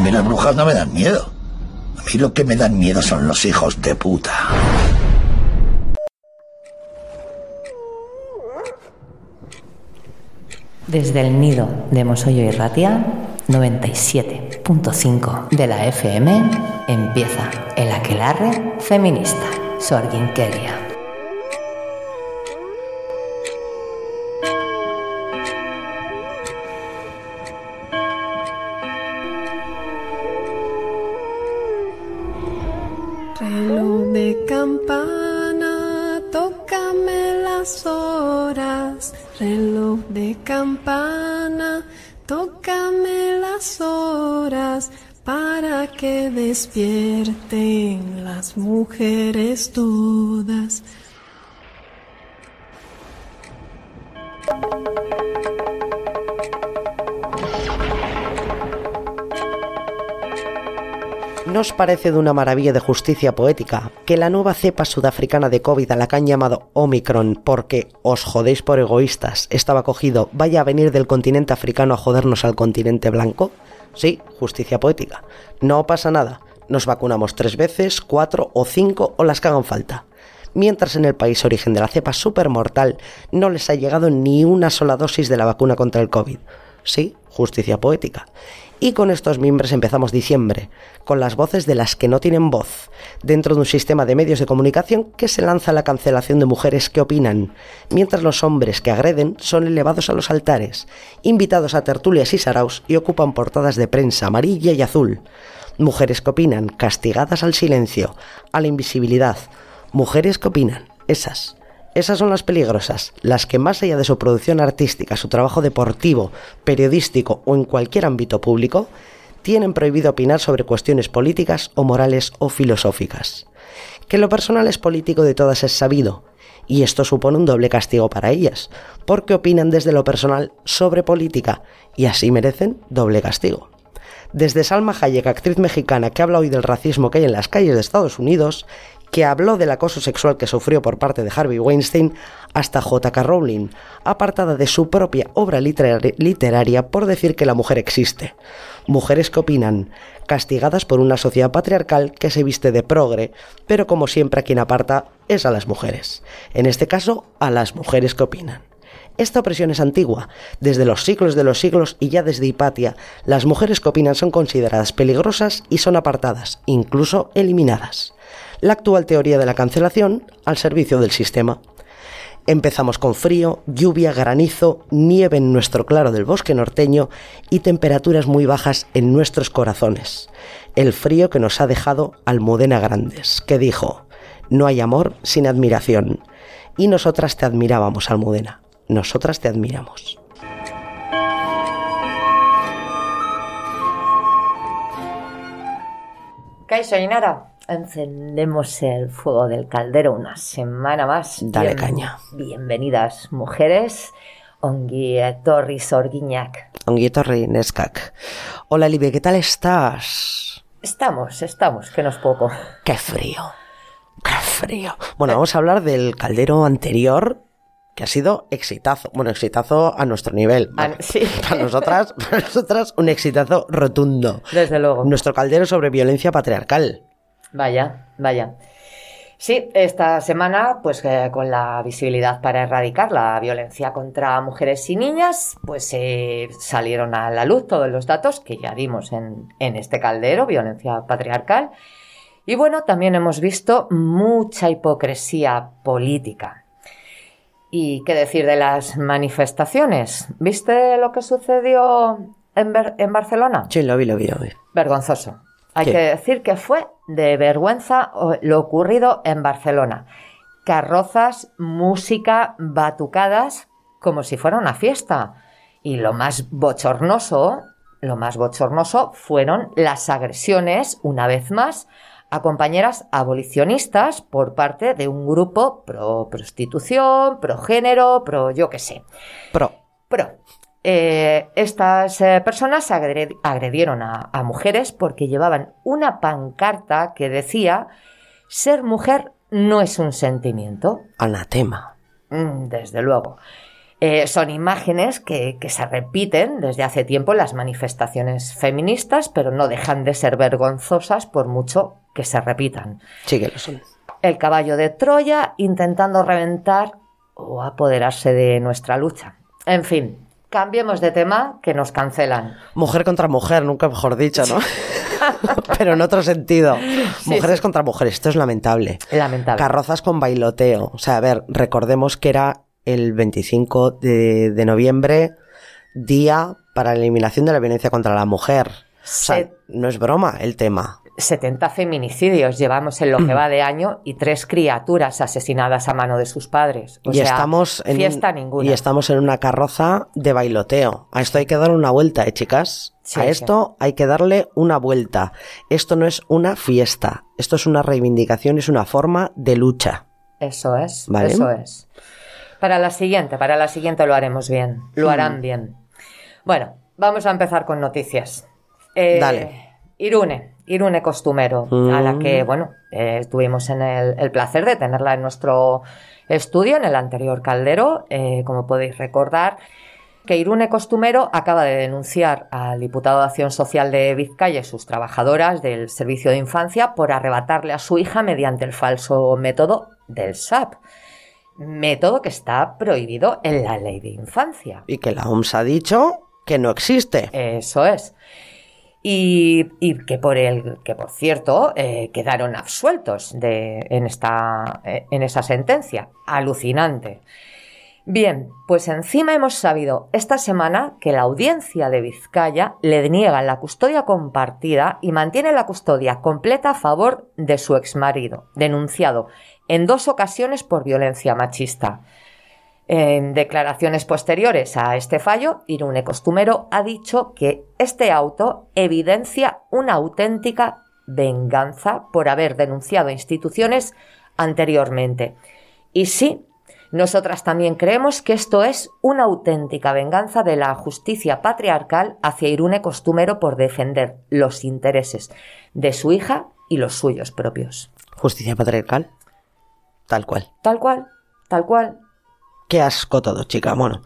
mí las brujas no me dan miedo. A mí lo que me dan miedo son los hijos de puta. Desde el nido de Mosollo y Ratia, 97.5 de la FM, empieza el aquelarre feminista. Sorginkeria. Parece de una maravilla de justicia poética que la nueva cepa sudafricana de COVID a la que han llamado Omicron porque os jodéis por egoístas estaba cogido vaya a venir del continente africano a jodernos al continente blanco? Sí, justicia poética. No pasa nada. Nos vacunamos tres veces, cuatro o cinco o las que hagan falta. Mientras en el país origen de la cepa supermortal no les ha llegado ni una sola dosis de la vacuna contra el COVID. Sí, justicia poética. Y con estos miembros empezamos diciembre, con las voces de las que no tienen voz, dentro de un sistema de medios de comunicación que se lanza la cancelación de mujeres que opinan, mientras los hombres que agreden son elevados a los altares, invitados a tertulias y saraos y ocupan portadas de prensa amarilla y azul. Mujeres que opinan, castigadas al silencio, a la invisibilidad. Mujeres que opinan, esas, esas son las peligrosas, las que más allá de su producción artística, su trabajo deportivo, periodístico o en cualquier ámbito público, tienen prohibido opinar sobre cuestiones políticas o morales o filosóficas. Que lo personal es político de todas es sabido, y esto supone un doble castigo para ellas, porque opinan desde lo personal sobre política, y así merecen doble castigo. Desde Salma Hayek, actriz mexicana que habla hoy del racismo que hay en las calles de Estados Unidos, que habló del acoso sexual que sufrió por parte de Harvey Weinstein, hasta J.K. Rowling, apartada de su propia obra literaria por decir que la mujer existe. Mujeres que opinan, castigadas por una sociedad patriarcal que se viste de progre, pero como siempre a quien aparta es a las mujeres. En este caso, a las mujeres que opinan. Esta opresión es antigua. Desde los siglos de los siglos y ya desde Hipatia, las mujeres que opinan son consideradas peligrosas y son apartadas, incluso eliminadas la actual teoría de la cancelación al servicio del sistema. Empezamos con frío, lluvia, granizo, nieve en nuestro claro del bosque norteño y temperaturas muy bajas en nuestros corazones. El frío que nos ha dejado Almudena Grandes, que dijo, no hay amor sin admiración. Y nosotras te admirábamos, Almudena. Nosotras te admiramos. Kaisa Inara, encendemos el fuego del caldero una semana más. Dale caña. Bienvenidas, mujeres. Ongi etorri sorgiñak. Ongi etorri neskak. Hola, Libe, ¿qué tal estás? Estamos, estamos, que no es poco. Qué frío. Qué frío. Bueno, vamos a hablar del caldero anterior, que ha sido exitazo. Bueno, exitazo a nuestro nivel. Ah, sí. Para nosotras, para nosotras, un exitazo rotundo. Desde luego. Nuestro caldero sobre violencia patriarcal. Vaya, vaya. Sí, esta semana, pues eh, con la visibilidad para erradicar la violencia contra mujeres y niñas, pues eh, salieron a la luz todos los datos que ya dimos en, en este caldero, violencia patriarcal. Y bueno, también hemos visto mucha hipocresía política. ¿Y qué decir de las manifestaciones? ¿Viste lo que sucedió en, Ber- en Barcelona? Sí, lo vi, lo vi, lo vi. Vergonzoso. Hay que decir que fue de vergüenza lo ocurrido en Barcelona. Carrozas, música, batucadas, como si fuera una fiesta. Y lo más bochornoso, lo más bochornoso fueron las agresiones, una vez más, a compañeras abolicionistas por parte de un grupo pro prostitución, pro género, pro yo qué sé. Pro. Pro. Eh, estas eh, personas agre- agredieron a, a mujeres porque llevaban una pancarta que decía ser mujer no es un sentimiento. Anatema. Mm, desde luego. Eh, son imágenes que, que se repiten desde hace tiempo en las manifestaciones feministas, pero no dejan de ser vergonzosas por mucho que se repitan. Sí que lo son. El caballo de Troya intentando reventar o apoderarse de nuestra lucha. En fin, cambiemos de tema que nos cancelan. Mujer contra mujer, nunca mejor dicho, ¿no? Pero en otro sentido. Mujeres contra mujeres, esto es lamentable. Lamentable. Carrozas con bailoteo. O sea, a ver, recordemos que era el 25 de, de noviembre, día para la eliminación de la violencia contra la mujer. O sea, Se- no es broma el tema. 70 feminicidios llevamos en lo que va de año y tres criaturas asesinadas a mano de sus padres. O y sea, estamos en fiesta ninguna. y estamos en una carroza de bailoteo. A esto hay que darle una vuelta, ¿eh, chicas? Sí, a sí. esto hay que darle una vuelta. Esto no es una fiesta. Esto es una reivindicación, es una forma de lucha. Eso es, Vale. eso es. Para la siguiente, para la siguiente lo haremos bien, lo Hmm. harán bien. Bueno, vamos a empezar con noticias. Eh, Dale. Irune, Irune Costumero, a la Mm. que, bueno, eh, tuvimos en el, el placer de tenerla en nuestro estudio, en el anterior caldero, eh, como podéis recordar, que Irune Costumero acaba de denunciar al diputado de Acción Social de Vizcaya y sus trabajadoras del Servicio de Infancia por arrebatarle a su hija mediante el falso método del SAP. Método que está prohibido en la ley de infancia. Y que la OMS ha dicho que no existe. Eso es. Y, que por el que por cierto eh, quedaron absueltos de, en esta eh, en esa sentencia. Alucinante. Bien, pues encima hemos sabido esta semana que la audiencia de Vizcaya le niega la custodia compartida y mantiene la custodia completa a favor de su exmarido, denunciado en dos ocasiones por violencia machista. En declaraciones posteriores a este fallo, Irune Costumero ha dicho que este auto evidencia una auténtica venganza por haber denunciado instituciones anteriormente. Y sí, nosotras también creemos que esto es una auténtica venganza de la justicia patriarcal hacia Irune Costumero por defender los intereses de su hija y los suyos propios. Justicia patriarcal. Tal cual. Tal cual, tal cual. Qué asco todo, chica. Bueno,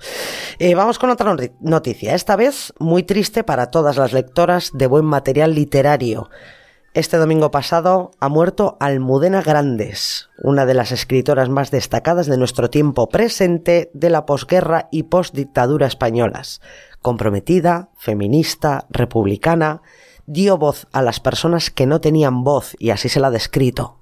eh, vamos con otra noti- noticia. Esta vez muy triste para todas las lectoras de buen material literario. Este domingo pasado ha muerto Almudena Grandes, una de las escritoras más destacadas de nuestro tiempo presente de la posguerra y postdictadura españolas. Comprometida, feminista, republicana, dio voz a las personas que no tenían voz y así se la ha descrito.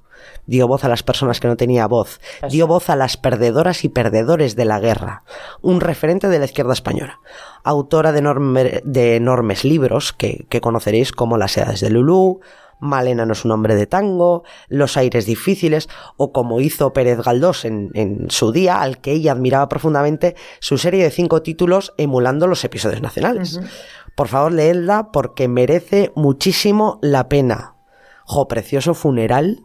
Dio voz a las personas que no tenían voz. Dio voz a las perdedoras y perdedores de la guerra. Un referente de la izquierda española. Autora de, enorme- de enormes libros que, que conoceréis como Las edades de Lulú, Malena no es un hombre de tango, Los aires difíciles, o como hizo Pérez Galdós en, en su día, al que ella admiraba profundamente, su serie de cinco títulos emulando los episodios nacionales. Por favor, leedla porque merece muchísimo la pena. Jo, precioso funeral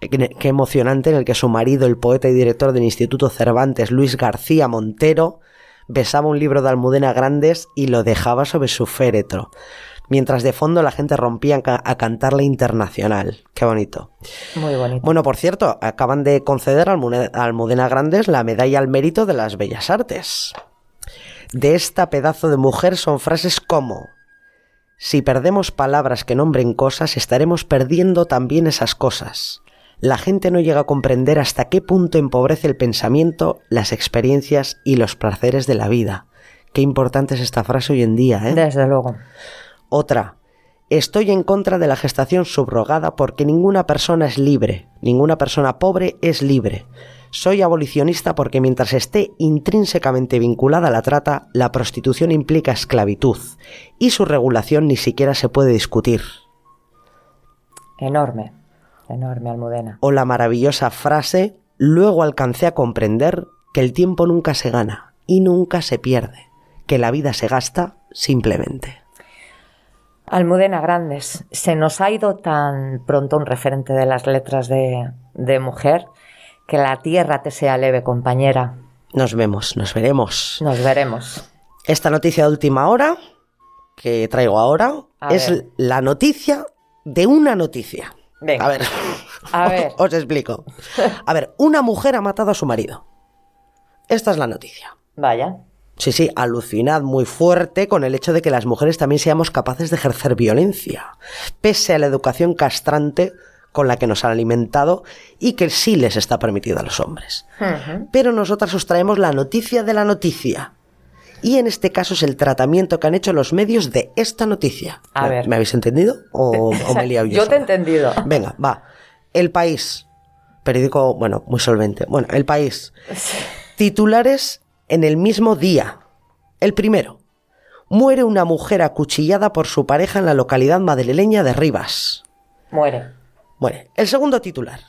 Qué emocionante en el que su marido, el poeta y director del Instituto Cervantes, Luis García Montero, besaba un libro de Almudena Grandes y lo dejaba sobre su féretro, mientras de fondo la gente rompía a ca- a cantar la internacional. Qué bonito. Muy bonito. Bueno, por cierto, acaban de conceder a Almudena Grandes la medalla al mérito de las bellas artes. De esta pedazo de mujer son frases como si perdemos palabras que nombren cosas, estaremos perdiendo también esas cosas. La gente no llega a comprender hasta qué punto empobrece el pensamiento, las experiencias y los placeres de la vida. Qué importante es esta frase hoy en día, ¿eh? Desde luego. Otra. Estoy en contra de la gestación subrogada porque ninguna persona es libre, ninguna persona pobre es libre. Soy abolicionista porque mientras esté intrínsecamente vinculada a la trata, la prostitución implica esclavitud y su regulación ni siquiera se puede discutir. Enorme. Enorme, Almudena. O la maravillosa frase, luego alcancé a comprender que el tiempo nunca se gana y nunca se pierde, que la vida se gasta simplemente. Almudena Grandes, se nos ha ido tan pronto un referente de las letras de, de mujer. Que la tierra te sea leve, compañera. Nos vemos, nos veremos. Nos veremos. Esta noticia de última hora que traigo ahora A es ver. la noticia de una noticia. Venga. A ver, A ver. os explico. A ver, una mujer ha matado a su marido. Esta es la noticia. Vaya. Sí, sí, alucinad muy fuerte con el hecho de que las mujeres también seamos capaces de ejercer violencia, pese a la educación castrante con la que nos han alimentado y que sí les está permitido a los hombres. Pero nosotras os traemos la noticia de la noticia. Y en este caso es el tratamiento que han hecho los medios de esta noticia. A ¿Me- ver. ¿Me habéis entendido? ¿O, o me he liado yo? Yo te he entendido. Venga, va. El país. Periódico, bueno, muy solvente. Bueno, el país. Titulares en el mismo día. El primero. Muere una mujer acuchillada por su pareja en la localidad madrileña de Rivas. Muere. Muere. El segundo titular.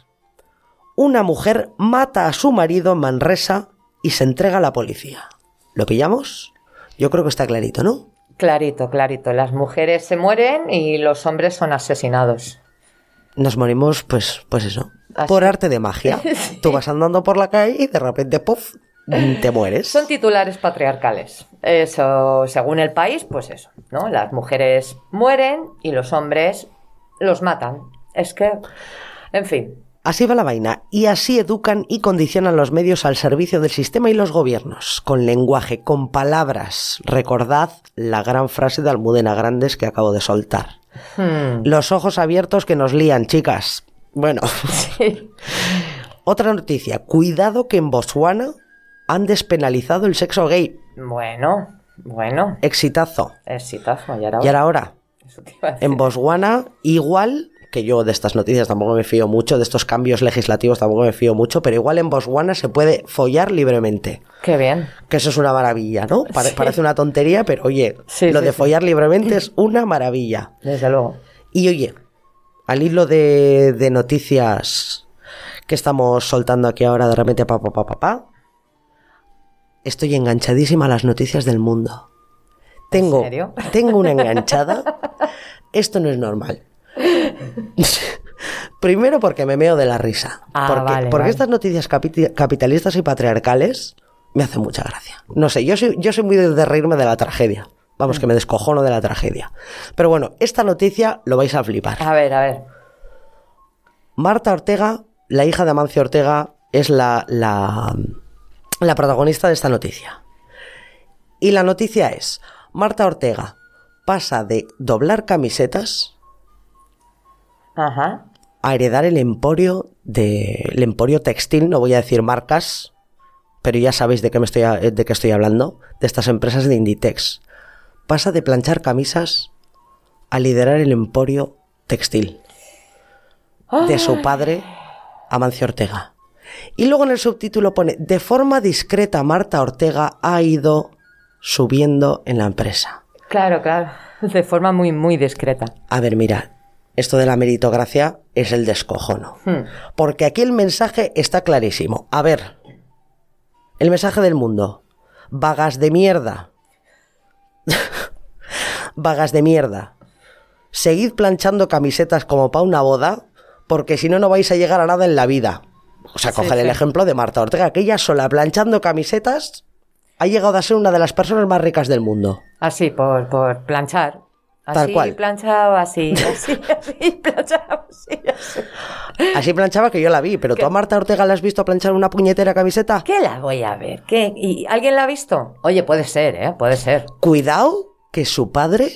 Una mujer mata a su marido en Manresa y se entrega a la policía. ¿Lo pillamos? Yo creo que está clarito, ¿no? Clarito, clarito. Las mujeres se mueren y los hombres son asesinados. Nos morimos, pues, pues eso. Así. Por arte de magia. Tú vas andando por la calle y de repente, ¡puf! te mueres. Son titulares patriarcales. Eso, según el país, pues eso, ¿no? Las mujeres mueren y los hombres los matan. Es que, en fin. Así va la vaina, y así educan y condicionan los medios al servicio del sistema y los gobiernos, con lenguaje, con palabras. Recordad la gran frase de Almudena Grandes que acabo de soltar. Hmm. Los ojos abiertos que nos lían, chicas. Bueno, Sí. otra noticia. Cuidado que en Botswana han despenalizado el sexo gay. Bueno, bueno. Exitazo. Exitazo. Y ahora, Y ahora, ahora, Eso te iba a decir. en Botswana, igual que yo de estas noticias tampoco me fío mucho, de estos cambios legislativos tampoco me fío mucho, pero igual en Botswana se puede follar libremente. Qué bien. Que eso es una maravilla, ¿no? Pare- Sí. Parece una tontería, pero oye, Sí, lo sí, de follar libremente es una maravilla. Desde luego. Y oye, al hilo de, de noticias que estamos soltando aquí ahora de repente, pa, pa, pa, pa, pa, estoy enganchadísima a las noticias del mundo. Tengo, serio? tengo una enganchada. Esto no es normal. Primero porque me meo de la risa. Ah, porque vale, porque vale. estas noticias capitalistas y patriarcales me hacen mucha gracia. No sé, yo soy, yo soy muy de, de reírme de la tragedia. Vamos, que me descojono de la tragedia. Pero bueno, esta noticia lo vais a flipar. A ver, a ver. Marta Ortega, la hija de Amancio Ortega, es la, la, la protagonista de esta noticia. Y la noticia es, Marta Ortega pasa de doblar camisetas Ajá. a heredar el emporio de el emporio textil, no voy a decir marcas, pero ya sabéis de qué me estoy de qué estoy hablando, de estas empresas de Inditex. Pasa de planchar camisas a liderar el emporio textil de su padre Amancio Ortega. Y luego en el subtítulo pone de forma discreta Marta Ortega ha ido subiendo en la empresa. Claro, claro. De forma muy, muy discreta. A ver, mira, esto de la meritocracia es el descojono. Hmm. Porque aquí el mensaje está clarísimo. A ver, el mensaje del mundo. Vagas de mierda. Vagas de mierda. Seguid planchando camisetas como para una boda, porque si no, no vais a llegar a nada en la vida. O sea, Sí, coger el ejemplo de Marta Ortega, que ella sola planchando camisetas ha llegado a ser una de las personas más ricas del mundo. Así, por, por planchar. Así, Tal cual. planchado, así, así, así, planchado, así, así. Así planchaba que yo la vi, pero tú a Marta Ortega la has visto planchar una puñetera camiseta. ¿Qué la voy a ver? ¿Qué? ¿Y alguien la ha visto? Oye, puede ser, ¿eh? Puede ser. Cuidado que su padre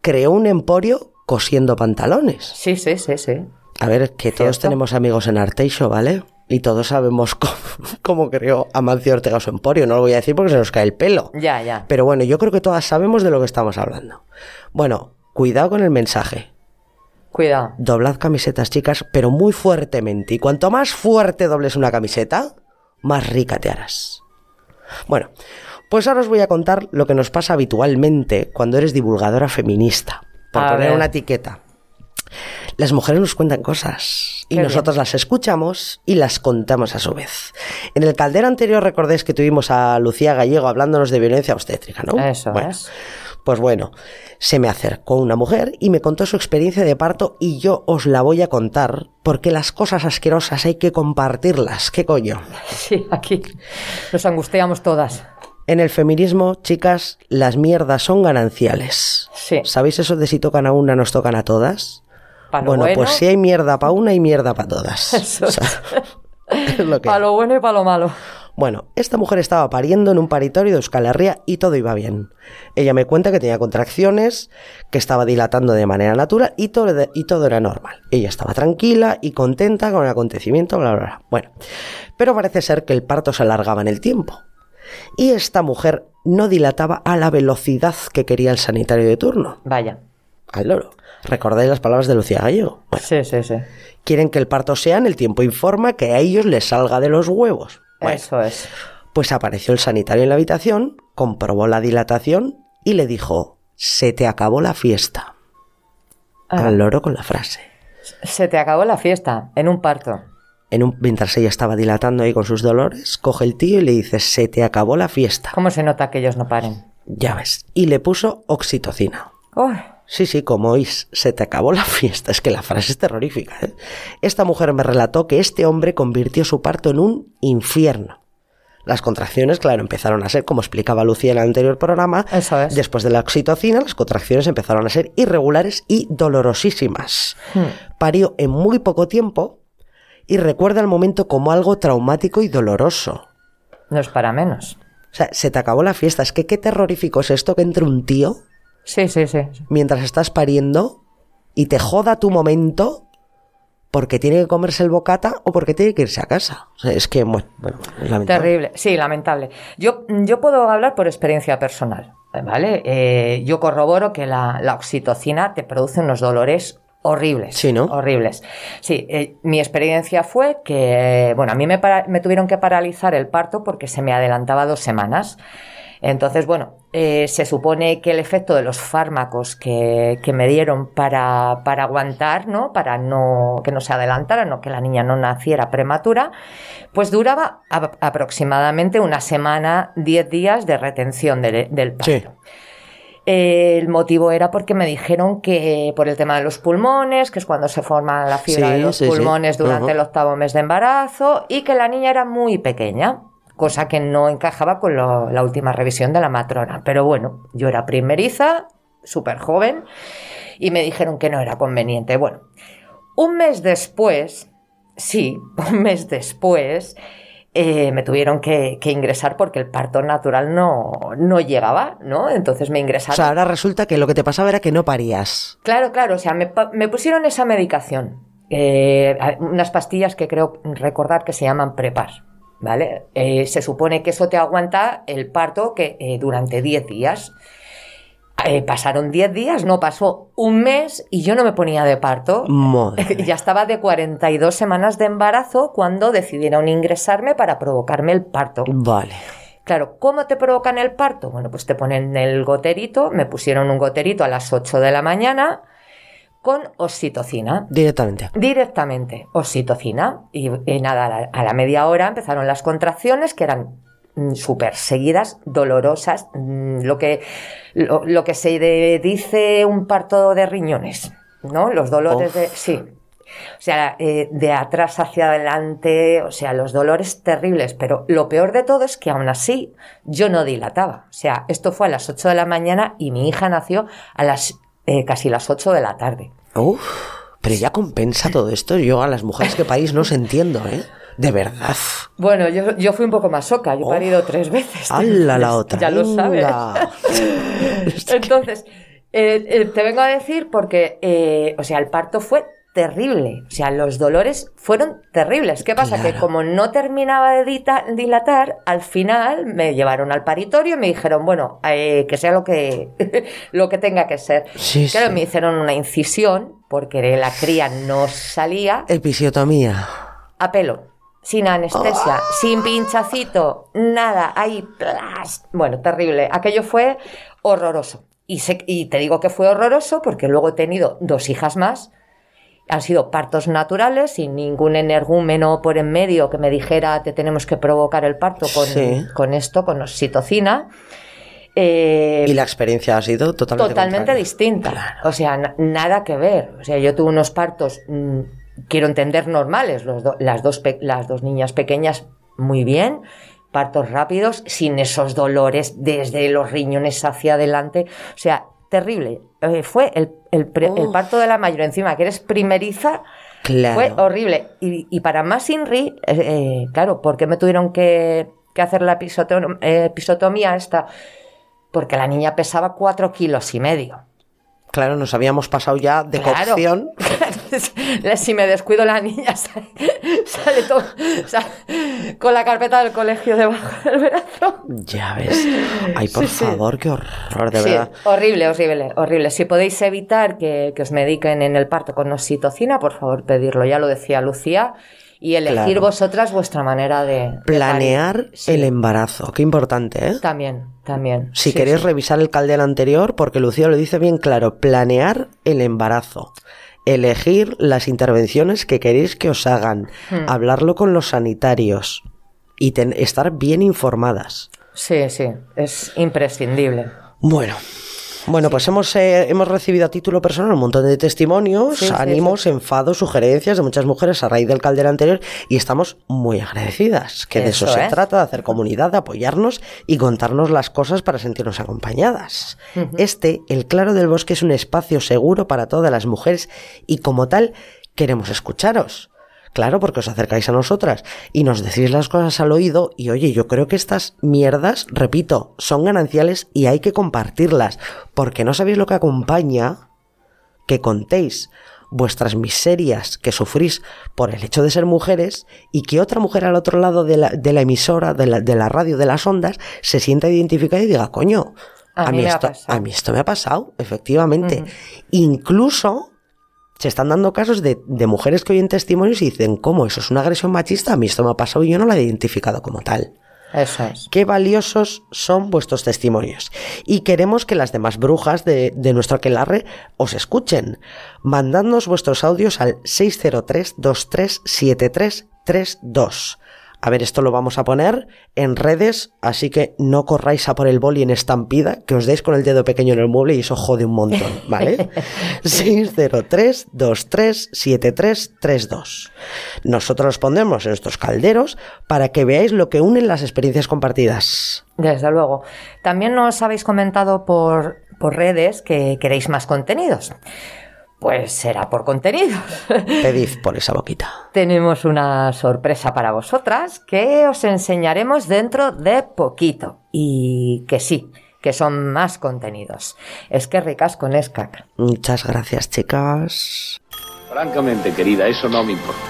creó un emporio cosiendo pantalones. Sí, sí, sí, sí. A ver, que todos tenemos amigos en Arteixo, ¿vale? Y todos sabemos cómo, cómo creó Amancio Ortega su emporio. No lo voy a decir porque se nos cae el pelo. Ya, ya. Pero bueno, yo creo que todas sabemos de lo que estamos hablando. Bueno, cuidado con el mensaje. Cuidado. Doblad camisetas, chicas, pero muy fuertemente. Y cuanto más fuerte dobles una camiseta, más rica te harás. Bueno, pues ahora os voy a contar lo que nos pasa habitualmente cuando eres divulgadora feminista. Por A poner ver. una etiqueta. Las mujeres nos cuentan cosas y Qué nosotros las escuchamos y las contamos a su vez. En el caldero anterior recordéis que tuvimos a Lucía Gallego hablándonos de violencia obstétrica, ¿no? Eso Bueno, es. pues bueno, se me acercó una mujer y me contó su experiencia de parto y yo os la voy a contar porque las cosas asquerosas hay que compartirlas. ¿Qué coño? Sí, aquí nos angustiamos todas. En el feminismo, chicas, las mierdas son gananciales. Sí. ¿Sabéis eso de si tocan a una, nos tocan a todas? Bueno, bueno. pues si hay mierda para una, hay mierda para todas. Eso O sea, es lo que Para lo bueno y para lo malo. Bueno, esta mujer estaba pariendo en un paritorio de Euskal Herria y todo iba bien. Ella me cuenta que tenía contracciones, que estaba dilatando de manera natural y todo, y todo era normal. Ella estaba tranquila y contenta con el acontecimiento, bla, bla, bla. Bueno, pero parece ser que el parto se alargaba en el tiempo. Y esta mujer no dilataba a la velocidad que quería el sanitario de turno. Vaya. Al loro. ¿Recordáis las palabras de Lucía Gallego? Bueno, Sí, sí, sí. quieren que el parto sea en el tiempo informa que a ellos les salga de los huevos. Bueno, Eso es. pues apareció el sanitario en la habitación, comprobó la dilatación y le dijo, se te acabó la fiesta. Ah. Al loro con la frase. Se te acabó la fiesta en un parto. En un, mientras ella estaba dilatando ahí con sus dolores, coge el tío y le dice, se te acabó la fiesta. ¿Cómo se nota que ellos no paren? Ya ves. Y le puso oxitocina. Uy, Sí, sí, como oís, se te acabó la fiesta. Es que la frase es terrorífica. ¿eh? Esta mujer me relató que este hombre convirtió su parto en un infierno. Las contracciones, claro, empezaron a ser, como explicaba Lucía en el anterior programa, Eso es. después de la oxitocina, las contracciones empezaron a ser irregulares y dolorosísimas. Hmm. Parió en muy poco tiempo y recuerda el momento como algo traumático y doloroso. no es para menos. O sea, se te acabó la fiesta. Es que qué terrorífico es esto que entre un tío Sí, sí, sí. mientras estás pariendo y te joda tu momento porque tiene que comerse el bocata o porque tiene que irse a casa. O sea, es que, bueno, es lamentable. Terrible, sí, lamentable. Yo, yo puedo hablar por experiencia personal, ¿vale? Eh, yo corroboro que la, la oxitocina te produce unos dolores horribles. Sí, ¿no? Horribles. Sí, eh, mi experiencia fue que, bueno, a mí me, para- me tuvieron que paralizar el parto porque se me adelantaba dos semanas. Entonces, bueno, eh, se supone que el efecto de los fármacos que, que me dieron para, para aguantar, ¿no? Para no, que no se adelantara, no que la niña no naciera prematura, pues duraba a- aproximadamente una semana, 10 días de retención de- del parto. Sí. El motivo era porque me dijeron que por el tema de los pulmones, que es cuando se forma la fibra Sí, de los sí, sí. pulmones durante el octavo mes de embarazo y que la niña era muy pequeña, cosa que no encajaba con lo- la última revisión de la matrona. Pero bueno, yo era primeriza, súper joven, y me dijeron que no era conveniente. Bueno, un mes después, sí, un mes después, eh, me tuvieron que, que ingresar porque el parto natural no, no llegaba, ¿no? Entonces me O ingresaron. sea, ahora resulta que lo que te pasaba era que no parías. Claro, claro, o sea, me, pusieron esa medicación, eh, unas pastillas que creo recordar que se llaman Prepar, ¿vale? Eh, se supone que eso te aguanta el parto que eh, durante 10 días. Eh, pasaron 10 días, no pasó un mes y yo no me ponía de parto. Madre. Ya estaba de 42 semanas de embarazo cuando decidieron ingresarme para provocarme el parto. Vale. Claro, ¿cómo te provocan el parto? Bueno, pues te ponen el goterito, me pusieron un goterito a las 8 de la mañana con oxitocina. Directamente. Directamente, oxitocina. Y, y nada, a la, a la media hora empezaron las contracciones que eran mm, súper seguidas, dolorosas, mm, lo que, lo, lo que se de- dice un parto de riñones, ¿no? Los dolores Uf. de... Sí. O sea, eh, de atrás hacia adelante, o sea, los dolores terribles, pero lo peor de todo es que aún así yo no dilataba. O sea, esto fue a las 8 de la mañana y mi hija nació a las eh, casi las 8 de la tarde. Uf, pero ya compensa todo esto. Yo a las mujeres que país no os entiendo, ¿eh? De verdad. Bueno, yo, yo fui un poco masoca, yo he Oh. parido tres veces. ¡Hala la otra! Ya lo sabes. Entonces, eh, eh, te vengo a decir porque, eh, o sea, el parto fue terrible. O sea, los dolores fueron terribles. ¿Qué pasa? Que como no terminaba de dita- dilatar, al final me llevaron al paritorio y me dijeron, bueno, eh, que sea lo que, lo que tenga que ser. Sí, claro, sí. me hicieron una incisión porque la cría no salía Episiotomía. a pelo, sin anestesia, Ah. sin pinchacito, nada, ahí, plas. Bueno, terrible. Aquello fue horroroso. Y te digo que fue horroroso porque luego he tenido dos hijas más. Han sido partos naturales, sin ningún energúmeno por en medio que me dijera te tenemos que provocar el parto con, Sí. con esto, con oxitocina. Eh, Y la experiencia ha sido totalmente totalmente distinta. Claro. O sea, na- nada que ver. O sea, yo tuve unos partos, mm, quiero entender, normales. Los do- las, dos las dos niñas pequeñas, muy bien. Partos rápidos, sin esos dolores desde los riñones hacia adelante. O sea, terrible. Eh, fue el, el pre- el parto de la mayor. Encima, que eres primeriza, Claro. fue horrible. Y, y para más Inri, eh, eh, claro, ¿por qué me tuvieron que, que hacer la eh, episotomía esta, porque la niña pesaba cuatro kilos y medio. Claro, nos habíamos pasado ya de Claro. cocción. si me descuido la niña sale, sale todo sale con la carpeta del colegio debajo del brazo. Ya ves. Ay, por Sí, sí. favor, qué horror, de Sí, verdad. horrible, horrible, horrible. Si podéis evitar que, que os mediquen en el parto con oxitocina, por favor pedirlo. Ya lo decía Lucía. Y elegir Claro. vosotras vuestra manera de... Planear. Sí, el embarazo. Qué importante, ¿eh? También, también. Si Sí, queréis sí. revisar el caldero anterior, porque Lucía lo dice bien claro, planear el embarazo, elegir las intervenciones que queréis que os hagan, Hmm. hablarlo con los sanitarios y ten- estar bien informadas. Sí, sí, es imprescindible. Bueno. Bueno, pues hemos, eh, hemos recibido a título personal un montón de testimonios, Sí, sí, ánimos, enfados, sugerencias de muchas mujeres a raíz del caldero anterior y estamos muy agradecidas, que de eso, se trata, de hacer comunidad, de apoyarnos y contarnos las cosas para sentirnos acompañadas. Este, el Claro del Bosque, es un espacio seguro para todas las mujeres y como tal queremos escucharos. Claro, porque os acercáis a nosotras y nos decís las cosas al oído y oye, yo creo que estas mierdas, repito, son gananciales y hay que compartirlas, porque no sabéis lo que acompaña que contéis vuestras miserias que sufrís por el hecho de ser mujeres y que otra mujer al otro lado de la, de la emisora, de la, de la radio, de las ondas, se sienta identificada y diga, coño, A mí esto, pasado". a mí esto me ha pasado, efectivamente. Incluso se están dando casos de, de mujeres que oyen testimonios y dicen, ¿cómo? ¿Eso es una agresión machista? A mí esto me ha pasado y yo no la he identificado como tal. Eso es. Qué valiosos son vuestros testimonios. Y queremos que las demás brujas de, de nuestro aquelarre os escuchen. Mandadnos vuestros audios al 603-237332. A ver, esto lo vamos a poner en redes, así que no corráis a por el boli en estampida, que os deis con el dedo pequeño en el mueble y eso jode un montón, ¿vale? 603-237332. Nosotros os pondremos en nuestros calderos para que veáis lo que unen las experiencias compartidas. Desde luego. También nos habéis comentado por, por redes que queréis más contenidos. Pues será por contenidos. Pedid por esa boquita. Tenemos una sorpresa para vosotras que os enseñaremos dentro de poquito. Y que sí, que son más contenidos. Es que ricas con escac. Muchas gracias, chicas. Francamente, querida, eso no me importa.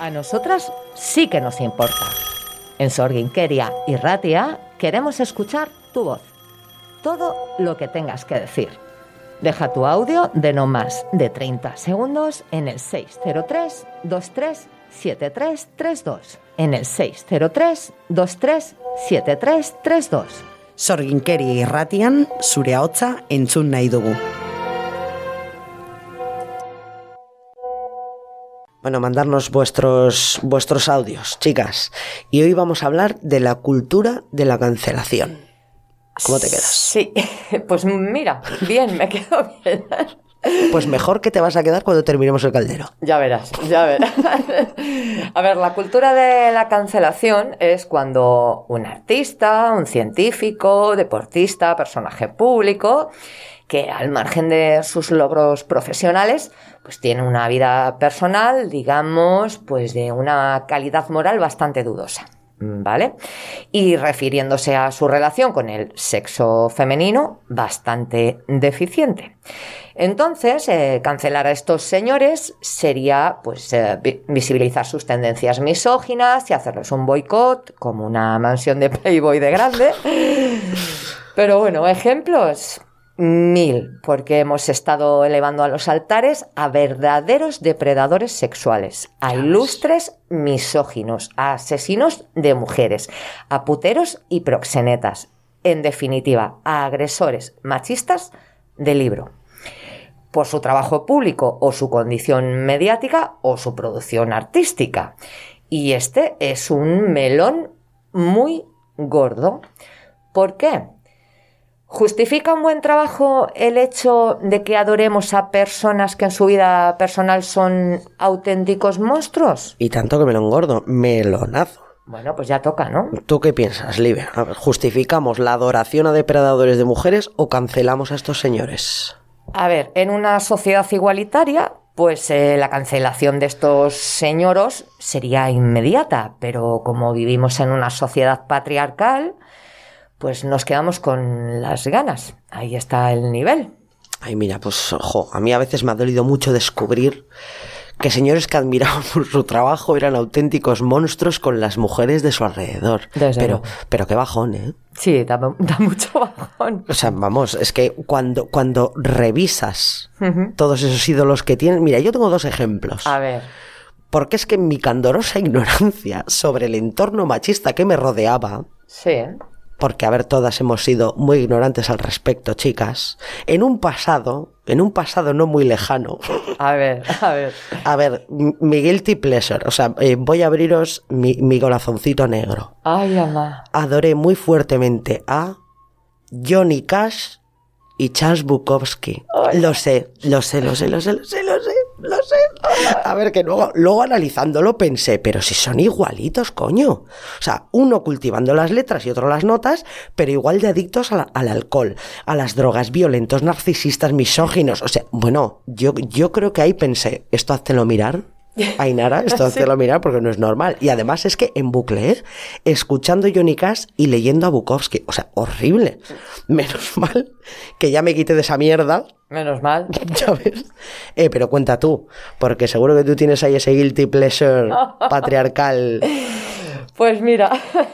A nosotras sí que nos importa. En Sorginkeria y Ratia queremos escuchar tu voz. Todo lo que tengas que decir. Deja tu audio de no más de 30 segundos en el 603 23 7332. En el 603 23 7332. Sorginkeri irratian, zure ahotsa entzun nahi dugu. Bueno, mandarnos vuestros, vuestros audios, chicas. Y hoy vamos a hablar de la cultura de la cancelación. ¿Cómo te quedas? Sí, pues mira, bien, me quedo bien. Pues mejor que te vas a quedar cuando terminemos el caldero. Ya verás, ya verás. A ver, la cultura de la cancelación es cuando un artista, un científico, deportista, personaje público, que al margen de sus logros profesionales, pues tiene una vida personal, digamos, pues de una calidad moral bastante dudosa. ¿Vale? Y refiriéndose a su relación con el sexo femenino, bastante deficiente. Entonces, eh, cancelar a estos señores sería pues eh, vi- visibilizar sus tendencias misóginas y hacerles un boicot, como una mansión de Playboy de grande. Pero bueno, ejemplos mil, porque hemos estado elevando a los altares a verdaderos depredadores sexuales, a ilustres misóginos, a asesinos de mujeres, a puteros y proxenetas, en definitiva, a agresores machistas de libro por su trabajo público o su condición mediática o su producción artística. Y este es un melón muy gordo. ¿Por qué? ¿Justifica un buen trabajo el hecho de que adoremos a personas que en su vida personal son auténticos monstruos? Y tanto que me lo engordo. Melonazo. Bueno, pues ya toca, ¿no? ¿Tú qué piensas, Libe? A ver, ¿Justificamos la adoración a depredadores de mujeres o cancelamos a estos señores? A ver, en una sociedad igualitaria, pues eh, la cancelación de estos señoros sería inmediata, pero como vivimos en una sociedad patriarcal, pues nos quedamos con las ganas. Ahí está el nivel. Ay, mira, pues, ojo, a mí a veces me ha dolido mucho descubrir que señores que admiraban por su trabajo eran auténticos monstruos con las mujeres de su alrededor. Desde pero, pero qué bajón, ¿eh? Sí, da, da mucho bajón. O sea, vamos, es que cuando, cuando revisas todos esos ídolos que tienen, mira, yo tengo dos ejemplos. A ver, Porque es que en mi candorosa ignorancia sobre el entorno machista que me rodeaba, sí. ¿eh? Porque a ver, todas hemos sido muy ignorantes al respecto, chicas, en un pasado, en un pasado no muy lejano, A ver, a ver. a ver, mi guilty pleasure, o sea, eh, voy a abriros mi, mi corazoncito negro. Ay, ama. Adoré muy fuertemente a Johnny Cash y Charles Bukowski. Lo sé, lo sé, lo sé, lo sé, lo sé, lo sé, lo sé. A ver, que luego, luego analizándolo pensé, pero si son igualitos, coño. O sea, uno cultivando las letras y otro las notas, pero igual de adictos al alcohol, a las drogas, violentos, narcisistas, misóginos. O sea, bueno, yo, yo creo que ahí pensé, esto háztelo mirar. Ainara, esto háztelo mirar porque no es normal. Y además es que en bucle, ¿eh? escuchando Johnny Cash y leyendo a Bukowski. O sea, horrible. Menos mal que ya me quité de esa mierda. Menos mal. Ya ves. Eh, pero cuenta tú, porque seguro que tú tienes ahí ese guilty pleasure patriarcal. Pues mira,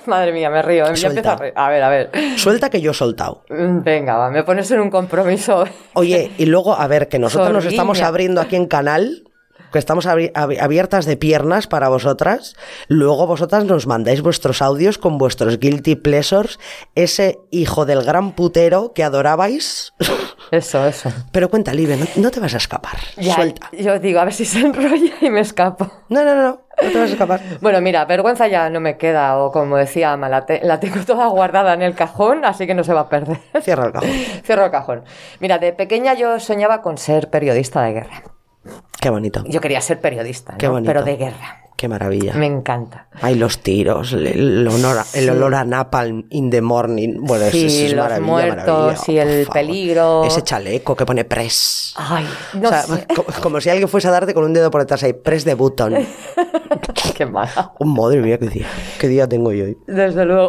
madre mía, me río. Ya Suelta. empiezo a reír. A ver, a ver. Suelta que yo he soltado. Mm, Venga, va, me pones en un compromiso. Oye, y luego, a ver, que nosotros nos estamos abriendo aquí en canal, que estamos abiertas de piernas para vosotras. Luego vosotras nos mandáis vuestros audios con vuestros guilty pleasures, ese hijo del gran putero que adorabais. Eso, eso. Pero cuenta, Libre, no, no te vas a escapar. Ya, Suelta. Yo digo, a ver si se enrolla y me escapo. No, no, no, no, no te vas a escapar. Bueno, mira, vergüenza ya no me queda, o como decía Ama, la, te- la tengo toda guardada en el cajón, así que no se va a perder. Cierra el cajón. Cierro el cajón. Mira, de pequeña yo soñaba con ser periodista de guerra. Qué bonito. Yo quería ser periodista, ¿no? Qué bonito. pero de guerra. Qué maravilla. Me encanta. Ay, los tiros, el, el olor a, el olor a napalm in the morning. Bueno, eso- Sí, eso es los maravilla, muertos maravilla. y el Por favor. peligro. Ese chaleco que pone press. Ay, no o sea, sé. co- como, si alguien fuese a darte con un dedo por detrás ahí, press de button. Qué mala. Oh, madre mía, qué día. Qué día tengo yo hoy. Desde luego.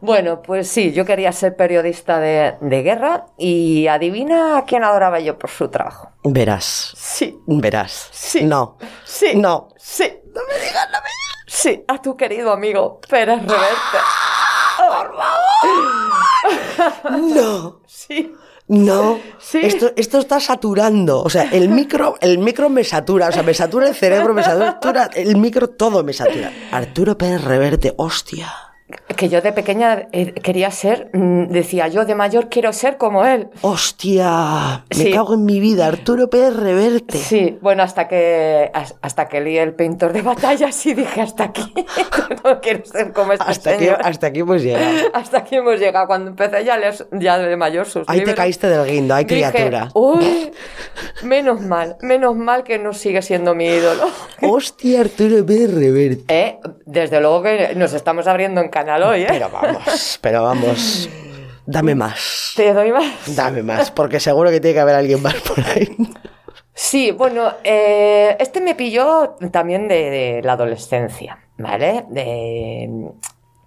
Bueno, pues sí, yo quería ser periodista de, de guerra y adivina a quién adoraba yo por su trabajo. Verás. Sí, Verás. Sí. No. sí. No. Sí. No me digas, no me digas. Sí, a tu querido amigo Pérez Reverte. No. Sí. No, Sí. esto, esto está saturando. O sea, el micro, el micro me satura. O sea, me satura el cerebro, me satura el micro, todo me satura. Arturo Pérez Reverte, hostia. Que yo de pequeña eh, quería ser, mm, decía yo de mayor quiero ser como él. Hostia, me Sí. cago en mi vida, Arturo Pérez Reverte. Sí, bueno, hasta que as- hasta que leí el pintor de batallas y dije hasta aquí. no quiero ser como este Hasta aquí, hasta aquí hemos llegado. Hasta aquí hemos llegado. Cuando empecé ya, leer, ya de mayor sus Ahí te caíste del guindo, ay dije, criatura. Uy, menos mal, menos mal que no sigue siendo mi ídolo. Hostia, Arturo Pérez Reverte. Eh, desde luego que nos estamos abriendo en canal hoy, ¿eh? Pero vamos, pero vamos. Dame más. Te doy más. Dame más, porque seguro que tiene que haber alguien más por ahí. Sí, bueno, eh, este me pilló también de, de la adolescencia, ¿vale? De,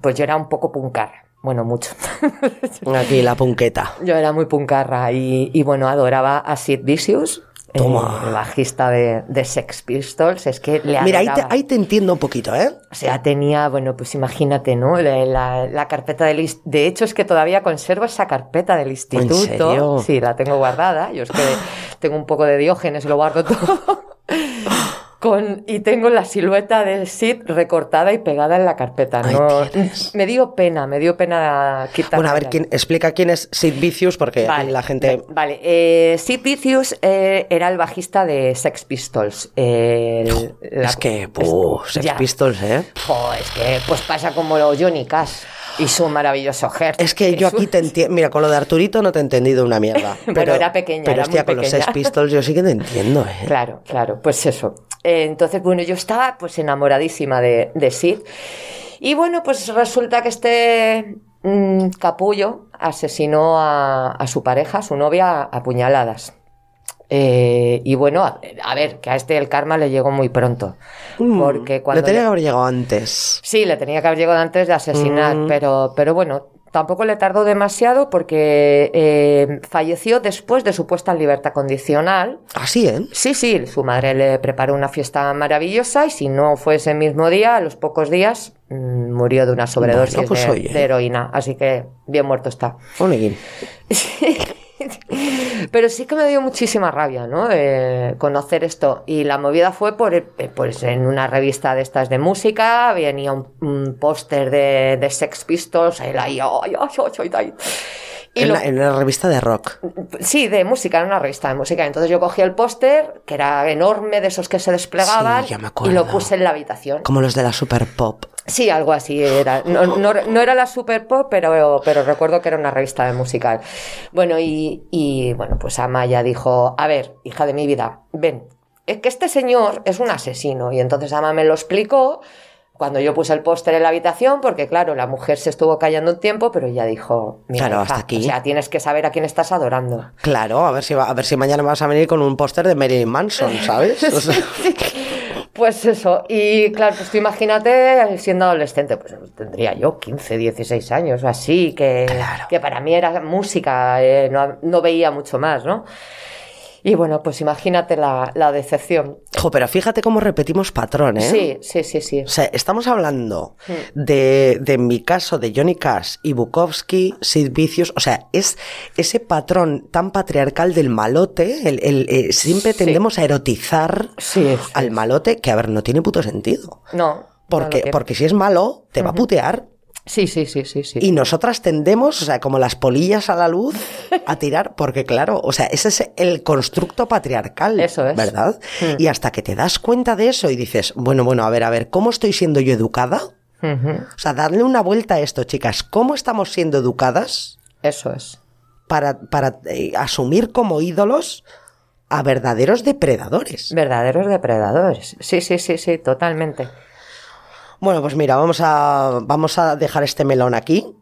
pues yo era un poco puncarra, bueno, mucho. Aquí la punqueta. yo era muy puncarra y, y, bueno, adoraba a Sid Vicious, Toma. el bajista de, de Sex Pistols, es que le Mira, ahí te, ahí te entiendo un poquito, ¿eh? O sea, tenía, bueno, pues imagínate, ¿no? La, la- la carpeta del... ins- De hecho, es que todavía conservo esa carpeta del instituto. serio? Sí, la tengo guardada. Yo es que tengo un poco de diógenes lo guardo todo. Con, y tengo la silueta de Sid recortada y pegada en la carpeta. Me dio pena, me dio pena quitarla. Bueno, a ver, ¿quién, explica quién es Sid Vicious, porque Vale, la gente... va- Vale, eh, Sid Vicious eh, era el bajista de Sex Pistols. El- la- Es que, buh, Sex ya. Pistols, ¿eh? Es que pues pasa como lo Johnny Cash y su maravilloso Heart. Es que yo aquí te entiendo. Mira, con lo de Arturito no te he entendido una mierda. Bueno, era pequeña, Pero era hostia, muy con los. Sex Pistols yo sí que te entiendo, ¿eh? Claro, claro, pues eso. Eh, entonces, bueno, yo estaba pues enamoradísima de, de Sid. Y bueno, pues resulta que este mm, capullo asesinó a, a su pareja, a su novia, a puñaladas. Eh, y bueno, a, a ver, que a este el karma le llegó muy pronto. Porque cuando Le tenía le- que haber llegado antes. Sí, le tenía que haber llegado antes de asesinar, Mm. pero, pero bueno, tampoco le tardó demasiado porque eh, falleció después de su puesta en libertad condicional. Así, ¿eh? Sí, sí, su madre le preparó una fiesta maravillosa y si no fue ese mismo día, a los pocos días, mm, murió de una sobredosis Bueno, pues de, oye. de heroína. Así que bien muerto está. Pero sí que me dio muchísima rabia, ¿no? Eh, conocer esto. Y la movida fue por, eh, pues en una revista de estas de música, venía un, un póster de, de Sex Pistols, él ahí, ay, ay, ay, ay, ay. Y En, lo- la- en revista de rock. Sí, de música, en una revista de música. Entonces yo cogí el póster, que era enorme, de esos que se desplegaban, Sí, ya me y lo puse en la habitación. Como los de la Super Pop. Sí, algo así era. No, no- no era la Super Pop, pero, pero recuerdo que era una revista de musical. Bueno, y, y, bueno, pues Amaya dijo, a ver, hija de mi vida, ven, es que este señor es un asesino. Y entonces Ama me lo explicó cuando yo puse el póster en la habitación, porque claro, la mujer se estuvo callando un tiempo, pero ella dijo, mira, Claro, hija, hasta aquí. O sea, tienes que saber a quién estás adorando. Claro, a ver si va- a ver si mañana vas a venir con un póster de Marilyn Manson, ¿sabes? O sea, Pues eso, y claro, pues tú imagínate siendo adolescente, pues tendría yo 15, 16 años o así, que, Claro. que para mí era música, eh, no, no veía mucho más, ¿no? Y bueno, pues imagínate la, la decepción. jo, pero fíjate cómo repetimos patrón, ¿eh? Sí, sí, sí, sí. O sea, estamos hablando de, de, en mi caso, de Johnny Cash y Bukowski, Sid Vicious. O sea, es ese patrón tan patriarcal del malote. El, el- eh, siempre Sí. tendemos a erotizar al malote, que a ver, no tiene puto sentido. No. Porque, porque si es malo, te va a putear. Sí, sí, sí, sí, sí. Y nosotras tendemos, o sea, como las polillas a la luz, a tirar, porque claro, o sea, ese es el constructo patriarcal. Eso es. ¿Verdad? Mm. Y hasta que te das cuenta de eso y dices, bueno, bueno, a ver, a ver, ¿cómo estoy siendo yo educada? O sea, darle una vuelta a esto, chicas. ¿Cómo estamos siendo educadas Eso es. para, para eh, asumir como ídolos a verdaderos depredadores? Verdaderos depredadores. Sí, sí, sí, sí, totalmente. Bueno, pues mira, vamos a, vamos a dejar este melón aquí.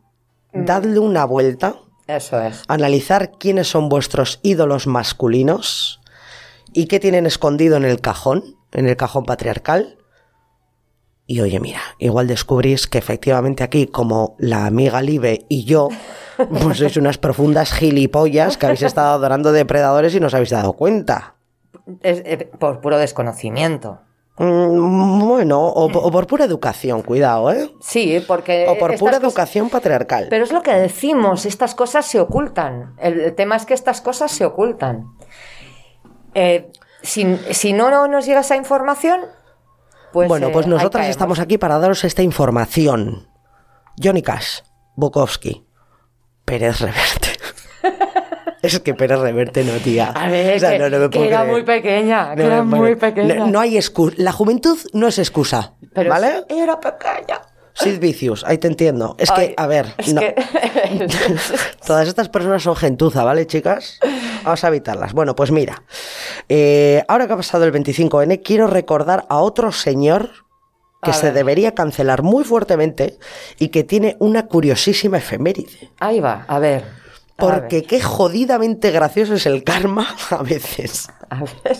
Mm. Dadle una vuelta. Eso es. analizar quiénes son vuestros ídolos masculinos y qué tienen escondido en el cajón, en el cajón patriarcal. Y oye, mira, igual descubrís que efectivamente aquí, como la amiga Libe y yo, pues sois unas profundas gilipollas que habéis estado adorando depredadores y no os habéis dado cuenta. Es, eh, por puro desconocimiento. Mm, bueno, o, o por pura educación, cuidado, ¿eh? Sí, porque. O por pura cosas- educación patriarcal. Pero es lo que decimos, estas cosas se ocultan. El, el tema es que estas cosas se ocultan. Eh, si, si no, no nos llega esa información, pues. bueno, eh, pues ahí nosotras estamos aquí para daros esta información. Johnny Cash, Bukowski, Pérez Reverte. Es que Pérez Reverte no, tía. A ver, O sea, que, no, no me que puedo era muy pequeña, que era puedo muy pequeña. No, hay excusa. La juventud no es excusa. Pero ¿Vale? sí, era pequeña. Sid Vicious, ahí te entiendo. Es Ay, que, a ver, es no. que- Todas estas personas son gentuza, ¿vale, chicas? Vamos a evitarlas. Bueno, pues mira, eh, ahora que ha pasado el 25N, quiero recordar a otro señor que A se ver. debería cancelar muy fuertemente y que tiene una curiosísima efeméride. Ahí va, a ver. Porque qué jodidamente gracioso es el karma a veces. A ver.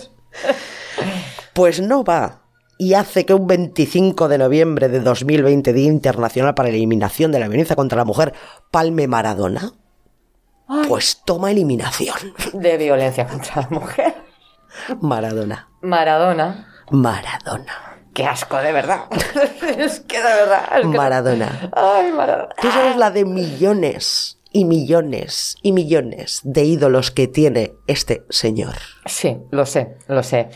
Pues no va y hace que un 25 de noviembre de 2020, Día Internacional para la Eliminación de la Violencia contra la Mujer, palme Maradona. Ay, Pues toma eliminación. De violencia contra la mujer. Maradona. Maradona. Maradona. Qué asco, de verdad. es que de verdad. es que- Maradona. Ay, Maradona. Tú sabes la de millones y millones y millones de ídolos que tiene este señor. Sí, lo sé, lo sé.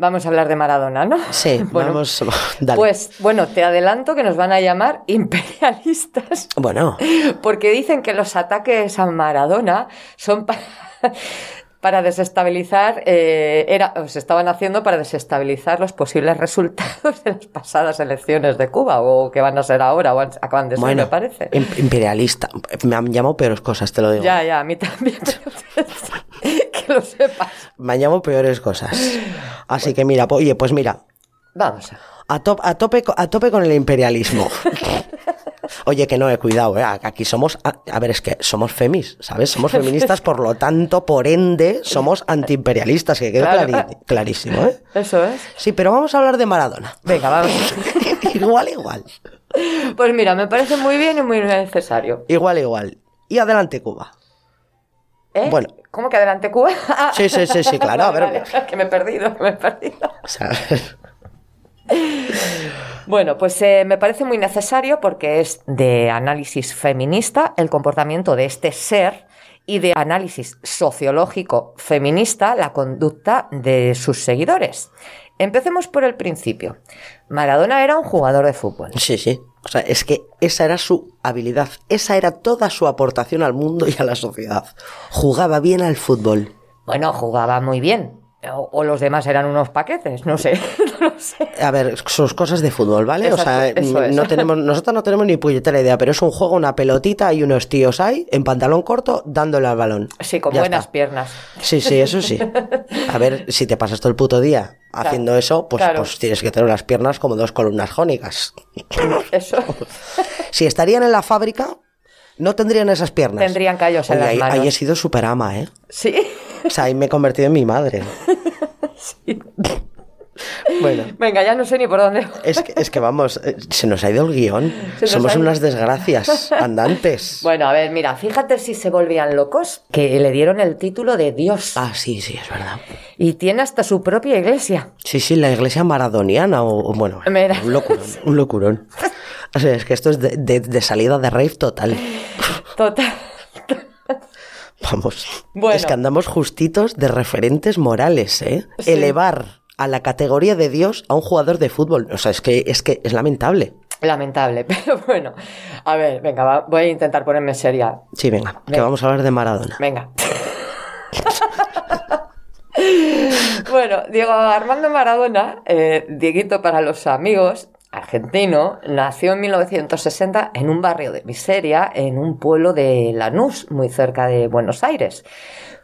Vamos a hablar de Maradona, ¿no? Sí, Bueno, vamos. Dale. Pues bueno, te adelanto que nos van a llamar imperialistas bueno, porque dicen que los ataques a Maradona son para, para desestabilizar, eh, era, o se estaban haciendo para desestabilizar los posibles resultados de las pasadas elecciones de Cuba o que van a ser ahora o acaban de ser, bueno. me parece. im- Imperialista. Me han llamado peores cosas, te lo digo. Ya, ya, a mí también, que lo sepas. Me han llamado peores cosas. Así que mira, oye, pues mira, Vamos a. to- a tope, a tope con el imperialismo. Oye, que no, he cuidado, ¿eh? Aquí somos, a, a ver, es que somos femis, ¿sabes? Somos feministas, por lo tanto, por ende, somos antiimperialistas, que Claro. clari- clarísimo, ¿eh? Eso es. Sí, pero vamos a hablar de Maradona. Venga, vamos. igual, igual. Pues mira, me parece muy bien y muy necesario. Igual, igual. Y adelante, Cuba. ¿Eh? Bueno. ¿Cómo que adelante Cuba? Sí, sí, sí, sí, claro, a ver. vale, que me he perdido, que me he perdido. O sea, Bueno, pues eh, me parece muy necesario porque es de análisis feminista el comportamiento de este ser y de análisis sociológico feminista la conducta de sus seguidores. Empecemos por el principio. Maradona era un jugador de fútbol. sí, sí. O sea, es que esa era su habilidad. Esa era toda su aportación al mundo y a la sociedad. Jugaba bien al fútbol. Bueno, jugaba muy bien. O, o los demás eran unos paquetes, no sé, no sé. A ver, sus cosas de fútbol, ¿vale? o sea, es. no tenemos, nosotros no tenemos ni puñetera idea, pero es un juego, una pelotita y unos tíos ahí, en pantalón corto, dándole al balón. Sí, con Ya buenas está. piernas. Sí, sí, eso sí. A ver, si te pasas todo el puto día haciendo eso, pues, claro. pues tienes que tener las piernas como dos columnas jónicas. Eso. Si estarían en la fábrica, no tendrían esas piernas. Tendrían callos en Oye, las ahí, manos. ahí he sido super ama, ¿eh? Sí. O sea, ahí me he convertido en mi madre. Bueno, Venga, ya no sé ni por dónde. es que, es que vamos, eh, se nos ha ido el guion. Somos unas desgracias andantes. Bueno, a ver, mira, fíjate si se volvían locos, que le dieron el título de Dios. Ah, sí, sí, es verdad. Y tiene hasta su propia iglesia. Sí, sí, la iglesia maradoniana o, o bueno, Mira. un locurón, un locurón. O sea, es que esto es de, de- de salida de rave total. Total. Vamos. Bueno. Es que andamos justitos de referentes morales, ¿eh? Sí. Elevar a la categoría de Dios a un jugador de fútbol. O sea, es que es, que es lamentable. Lamentable, pero bueno. A ver, venga, va, voy a intentar ponerme seria. Sí, venga, que vamos a hablar de Maradona. Venga. bueno, Diego Armando Maradona, eh, Dieguito para los amigos, argentino, nació en 1960 en un barrio de miseria, en un pueblo de Lanús, muy cerca de Buenos Aires.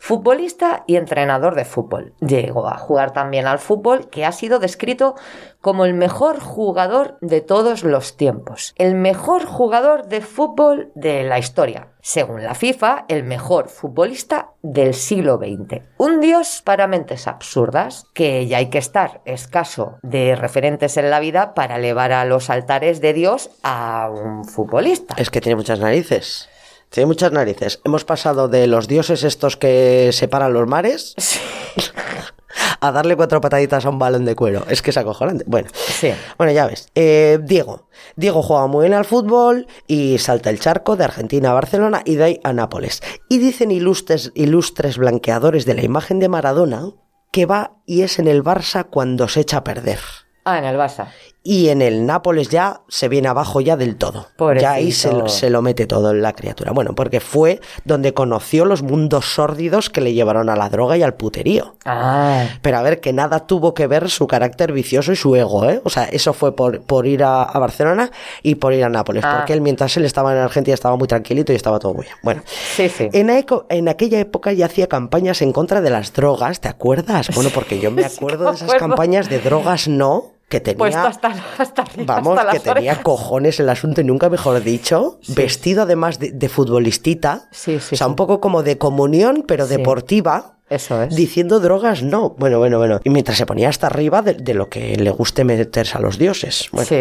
Futbolista y entrenador de fútbol. Llegó a jugar también al fútbol, que ha sido descrito como el mejor jugador de todos los tiempos. El mejor jugador de fútbol de la historia. Según la FIFA, el mejor futbolista del siglo XX. Un dios para mentes absurdas, que ya hay que estar escaso de referentes en la vida para elevar a los altares de Dios a un futbolista. Es que tiene muchas narices. Tiene muchas narices. Hemos pasado de los dioses estos que separan los mares a darle cuatro pataditas a un balón de cuero. Es que es acojonante. Bueno, Sí. bueno ya ves. Eh, Diego. Diego juega muy bien al fútbol y salta el charco de Argentina a Barcelona y de ahí a Nápoles. Y dicen ilustres, ilustres blanqueadores de la imagen de Maradona que va y es en el Barça cuando se echa a perder. Ah, en el Barça. Y en el Nápoles ya se viene abajo ya del todo. Ya ahí se, Pobrecito. se lo mete todo en la criatura. Bueno, porque fue donde conoció los mundos sórdidos que le llevaron a la droga y al puterío. Ah, Pero a ver, que nada tuvo que ver su carácter vicioso y su ego, ¿eh? O sea, eso fue por, por ir a, a Barcelona y por ir a Nápoles. Ah. Porque él, mientras él estaba en Argentina, estaba muy tranquilito y estaba todo muy bien. Bueno, sí, sí. en, eco- en aquella época ya hacía campañas en contra de las drogas, ¿te acuerdas? Bueno, porque yo me acuerdo de esas campañas de drogas no, que tenía... Puesto hasta, hasta arriba, Vamos, hasta que tenía orejas. cojones el asunto y nunca mejor dicho. Vestido además de, de futbolistita. Sí, sí, O sea, un poco como de comunión, pero deportiva. Eso es. Diciendo drogas no. Bueno, bueno, bueno. Y mientras se ponía hasta arriba de, de lo que le guste meterse a los dioses. Bueno. Sí.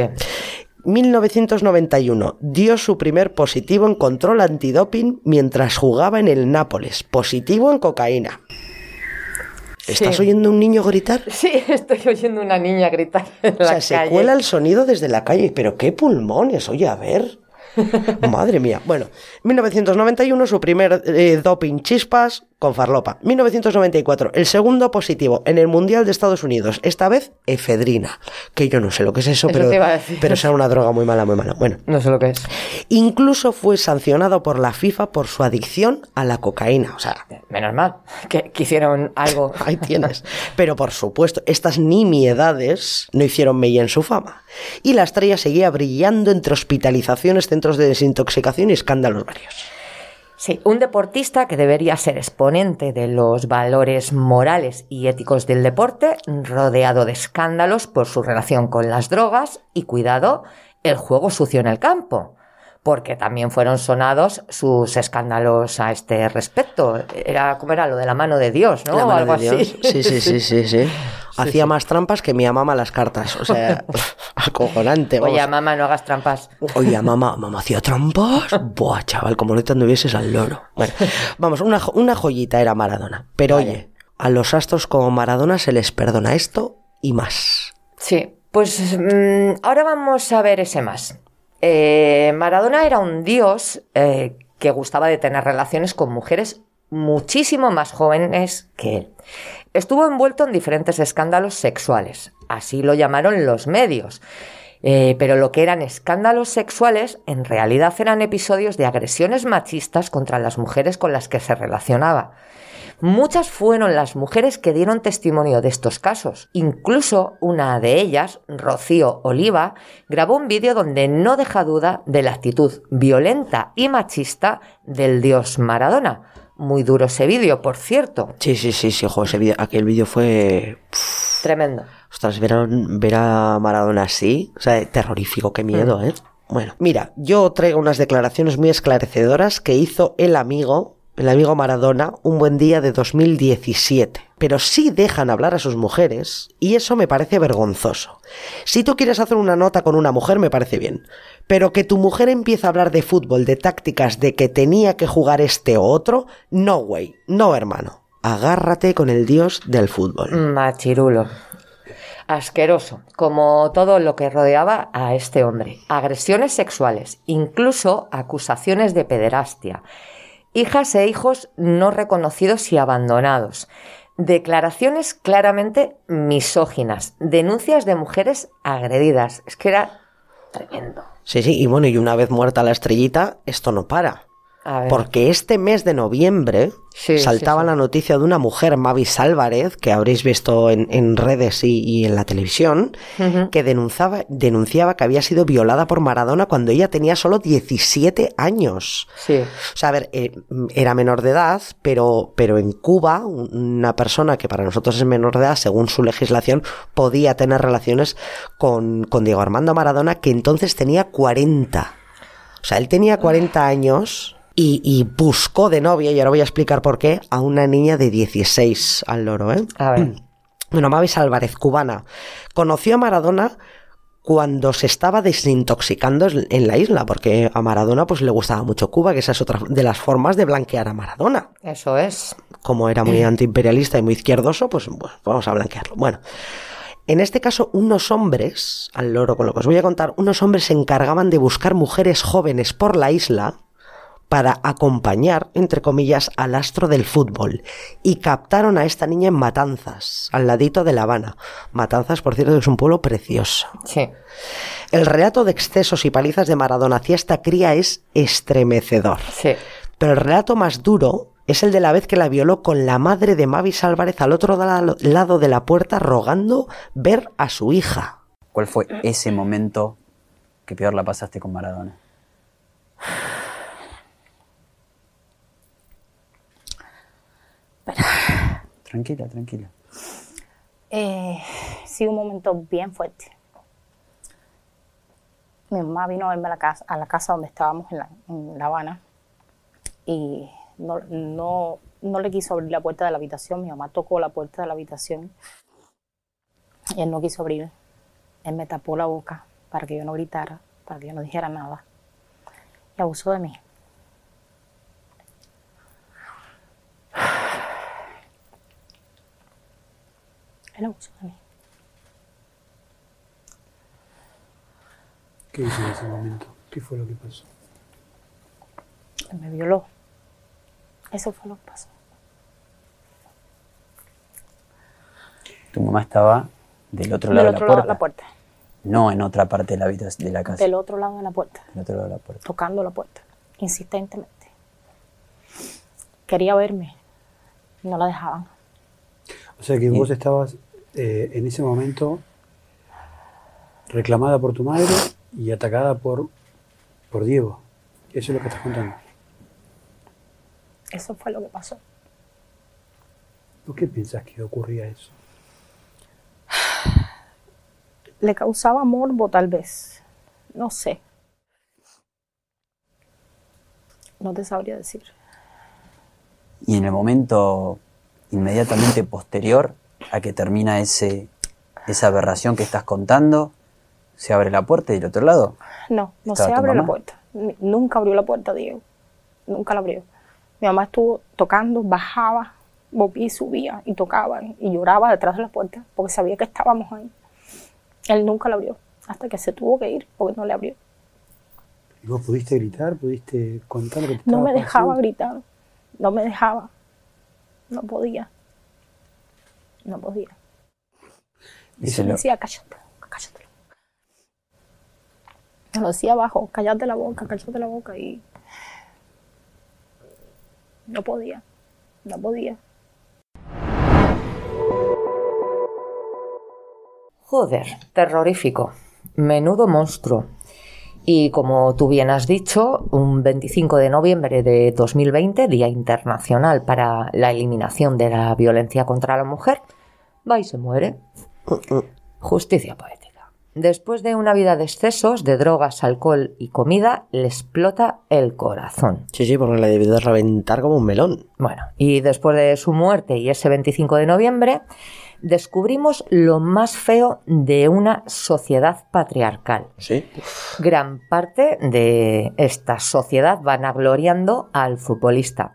1991 dio su primer positivo en control antidoping mientras jugaba en el Nápoles. Positivo en cocaína. ¿Estás Sí. oyendo un niño gritar? Sí, estoy oyendo una niña gritar en O la sea, se calle. cuela el sonido desde la calle. Pero qué pulmones, oye, a ver. Madre mía. Bueno, 1991 su primer eh, doping chispas con farlopa. 1994 el segundo positivo en el Mundial de Estados Unidos. Esta vez efedrina. Que yo no sé lo que es eso, Eso pero, pero será una droga muy mala, muy mala. Bueno, No sé lo que es. incluso fue sancionado por la FIFA por su adicción a la cocaína. O sea, Menos mal que, que hicieron algo. Ahí tienes. Pero por supuesto, estas nimiedades no hicieron mella en su fama. Y la estrella seguía brillando entre hospitalizaciones, centros de desintoxicación y escándalos varios. Sí, un deportista que debería ser exponente de los valores morales y éticos del deporte, rodeado de escándalos por su relación con las drogas y, cuidado, el juego sucio en el campo. Porque también fueron sonados sus escándalos a este respecto. Era como era lo de la mano de Dios, ¿no? La O mano algo de Dios. así. Sí, sí, sí, sí, sí. Hacía más trampas que mi mamá las cartas. O sea, acojonante. vamos. Oye, mamá, no hagas trampas. Oye, mamá, mamá hacía trampas. Buah, chaval, como no te anduvieses al loro. Bueno, vamos, una joyita era Maradona. Pero oye, a los astros como Maradona se les perdona esto y más. Sí, pues mm, ahora vamos a ver ese más. Eh, Maradona era un dios eh, que gustaba de tener relaciones con mujeres muchísimo más jóvenes que él. Estuvo envuelto en diferentes escándalos sexuales, así lo llamaron los medios. Eh, pero lo que eran escándalos sexuales en realidad eran episodios de agresiones machistas contra las mujeres con las que se relacionaba. Muchas fueron las mujeres que dieron testimonio de estos casos. Incluso una de ellas, Rocío Oliva, grabó un vídeo donde no deja duda de la actitud violenta y machista del dios Maradona. Muy duro ese vídeo, por cierto. Sí, sí, sí, sí, jo, ese vídeo- aquel vídeo fue... Tremendo. Ostras, ver a, ver a Maradona así, o sea, terrorífico, qué miedo, ¿eh? Bueno, mira, yo traigo unas declaraciones muy esclarecedoras que hizo el amigo, el amigo Maradona, un buen día de 2017. Pero sí dejan hablar a sus mujeres y eso me parece vergonzoso. Si tú quieres hacer una nota con una mujer me parece bien, pero que tu mujer empiece a hablar de fútbol, de tácticas, de que tenía que jugar este o otro, no, güey, no, hermano. Agárrate con el dios del fútbol. Machirulo. Asqueroso, como todo lo que rodeaba a este hombre. Agresiones sexuales, incluso acusaciones de pederastia. Hijas e hijos no reconocidos y abandonados. Declaraciones claramente misóginas. Denuncias de mujeres agredidas. Es que era tremendo. Sí, sí, y bueno, y una vez muerta la estrellita, esto no para. Porque este mes de noviembre Sí, saltaba sí, sí. la noticia de una mujer, Mavis Álvarez, que habréis visto en, en redes y, y en la televisión, que denunciaba, denunciaba que había sido violada por Maradona cuando ella tenía solo 17 años. Sí. O sea, a ver, eh, era menor de edad, pero, pero en Cuba, un- una persona que para nosotros es menor de edad, según su legislación, podía tener relaciones con, con Diego Armando Maradona, que entonces tenía 40. O sea, él tenía 40 años y, y buscó de novia, y ahora voy a explicar por qué, a una niña de 16 al loro, ¿eh? A ver. Bueno, Mavis Álvarez, cubana, conoció a Maradona cuando se estaba desintoxicando en en la isla, porque a Maradona pues le gustaba mucho Cuba, que esa es otra de las formas de blanquear a Maradona. Eso es. Como era muy antiimperialista y muy izquierdoso, pues, pues vamos a blanquearlo. Bueno, en este caso unos hombres, al loro con lo que os voy a contar, unos hombres se encargaban de buscar mujeres jóvenes por la isla para acompañar, entre comillas, al astro del fútbol. Y captaron a esta niña en Matanzas, al ladito de La Habana. Matanzas, por cierto, es un pueblo precioso. Sí. El relato de excesos y palizas de Maradona hacia esta cría es estremecedor. Sí. Pero el relato más duro es el de la vez que la violó con la madre de Mavis Álvarez al otro la- lado de la puerta rogando ver a su hija. ¿Cuál fue ese momento que peor la pasaste con Maradona? Tranquila, tranquila. Eh, sí, un momento bien fuerte. Mi mamá vino a verme a la casa, a la casa donde estábamos en La, en La Habana y no, no, no le quiso abrir la puerta de la habitación. Mi mamá tocó la puerta de la habitación y él no quiso abrir. Él me tapó la boca para que yo no gritara, para que yo no dijera nada. Y abusó de mí. Él abusó de mí. ¿Qué hizo en ese momento? ¿Qué fue lo que pasó? Él me violó. Eso fue lo que pasó. Tu mamá estaba del otro Del lado, otro de, la lado de puerta, la puerta. No en otra parte de la, de la casa. Del otro lado de la puerta. Del otro lado de la puerta. Tocando la puerta. Insistentemente. Quería verme. No la dejaban. O sea que vos estabas eh, en ese momento reclamada por tu madre y atacada por, por Diego. Eso es lo que estás contando. Eso fue lo que pasó. ¿Por qué piensas que ocurría eso? Le causaba morbo, tal vez. No sé. No te sabría decir. Y en el momento inmediatamente posterior a que termina ese, esa aberración que estás contando, se abre la puerta y del otro lado. No, no ¿Estaba se abre la puerta. Nunca abrió la puerta, Diego. Nunca la abrió. Mi mamá estuvo tocando, bajaba, volvía y subía y tocaba y lloraba detrás de la puerta porque sabía que estábamos ahí. Él nunca la abrió hasta que se tuvo que ir porque no le abrió. ¿Y vos pudiste gritar? ¿Pudiste contar lo que te No me dejaba pasando? gritar, no me dejaba, no podía, no podía. Y se lo- decía, cállate, cállate la boca. Me lo decía abajo, cállate la boca, cállate la boca y no podía, no podía. Joder, terrorífico. Menudo monstruo. Y como tú bien has dicho, un 25 de noviembre de 2020, Día Internacional para la Eliminación de la Violencia contra la Mujer, va y se muere. Justicia poética. Después de una vida de excesos, de drogas, alcohol y comida, le explota el corazón. Sí, sí, porque le debió de reventar como un melón. Bueno, y después de su muerte y ese 25 de noviembre, descubrimos lo más feo de una sociedad patriarcal. Sí. Gran parte de esta sociedad vanagloriando al futbolista.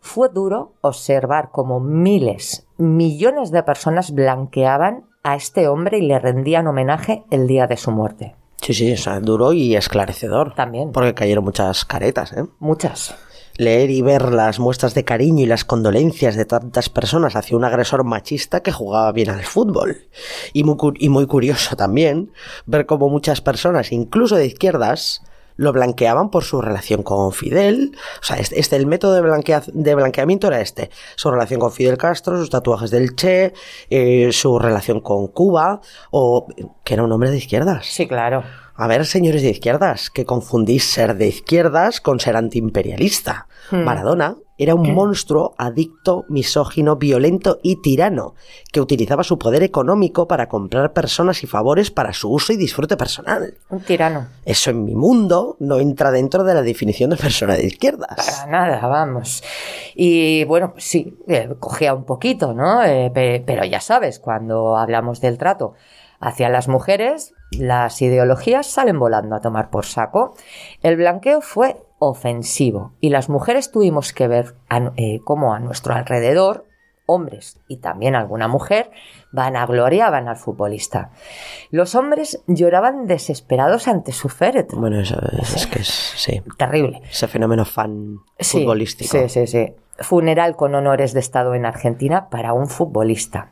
Fue duro observar cómo miles, millones de personas blanqueaban a este hombre y le rendían homenaje el día de su muerte. Sí, sí, o sea, duro y esclarecedor. También. Porque cayeron muchas caretas, ¿eh? Muchas. Leer y ver las muestras de cariño y las condolencias de tantas personas hacia un agresor machista que jugaba bien al fútbol. Y muy, y muy curioso también ver cómo muchas personas, incluso de izquierdas, lo blanqueaban por su relación con Fidel. O sea, este, este- el método de, blanquea- de blanqueamiento era este. Su relación con Fidel Castro, sus tatuajes del Che, eh, su relación con Cuba, o que era un hombre de izquierdas. Sí, claro. A ver, señores de izquierdas, que confundís ser de izquierdas con ser antiimperialista. Hmm. Maradona era un monstruo adicto, misógino, violento y tirano, que utilizaba su poder económico para comprar personas y favores para su uso y disfrute personal. Un tirano. Eso en mi mundo no entra dentro de la definición de persona de izquierdas. Para nada, vamos. Y bueno, pues sí, eh, cogía un poquito, ¿no? Eh, pe- pero ya sabes, cuando hablamos del trato hacia las mujeres, las ideologías salen volando a tomar por saco. El blanqueo fue ofensivo y las mujeres tuvimos que ver a- eh, cómo a nuestro alrededor hombres y también alguna mujer vanagloriaban al futbolista. Los hombres lloraban desesperados ante su féretro. Bueno, eso es, es que es, sí, Terrible. ese fenómeno fan Sí, futbolístico. Sí, sí, sí. Funeral con honores de Estado en Argentina para un futbolista.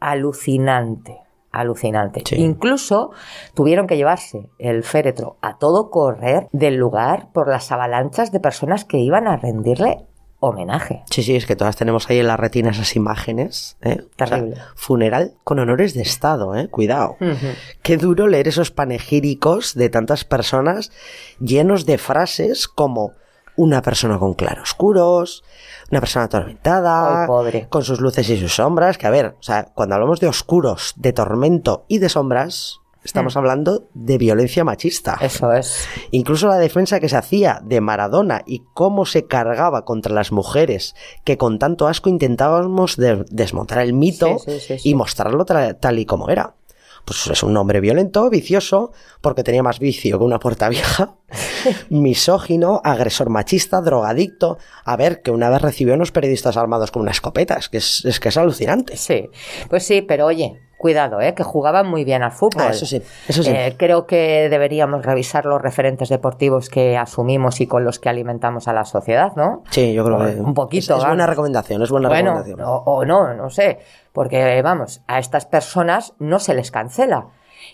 Alucinante, alucinante. Sí. Incluso tuvieron que llevarse el féretro a todo correr del lugar por las avalanchas de personas que iban a rendirle homenaje. Sí, sí, es que todas tenemos ahí en la retina esas imágenes. ¿eh? O sea, Terrible. funeral con honores de Estado, ¿eh? Cuidado. Qué duro leer esos panegíricos de tantas personas llenos de frases como una persona con claroscuros, una persona atormentada, pobre. con sus luces y sus sombras, que a ver, o sea, cuando hablamos de oscuros, de tormento y de sombras, estamos hablando de violencia machista. Eso es. Incluso la defensa que se hacía de Maradona y cómo se cargaba contra las mujeres, que con tanto asco intentábamos de- desmontar el mito Sí, sí, sí, sí. y mostrarlo tra- tal y como era. Pues es un hombre violento, vicioso, porque tenía más vicio que una puerta vieja, misógino, agresor machista, drogadicto. A ver, que una vez recibió a unos periodistas armados con una escopeta, es que es, es que es alucinante. Sí, pues sí, pero oye, cuidado, ¿eh? que jugaban muy bien al fútbol. Ah, eso sí, eso sí. Eh, creo que deberíamos revisar los referentes deportivos que asumimos y con los que alimentamos a la sociedad, ¿no? Sí, yo creo que Un poquito, es, es buena recomendación, es buena bueno, recomendación. o, o no, no sé, porque vamos, a estas personas no se les cancela.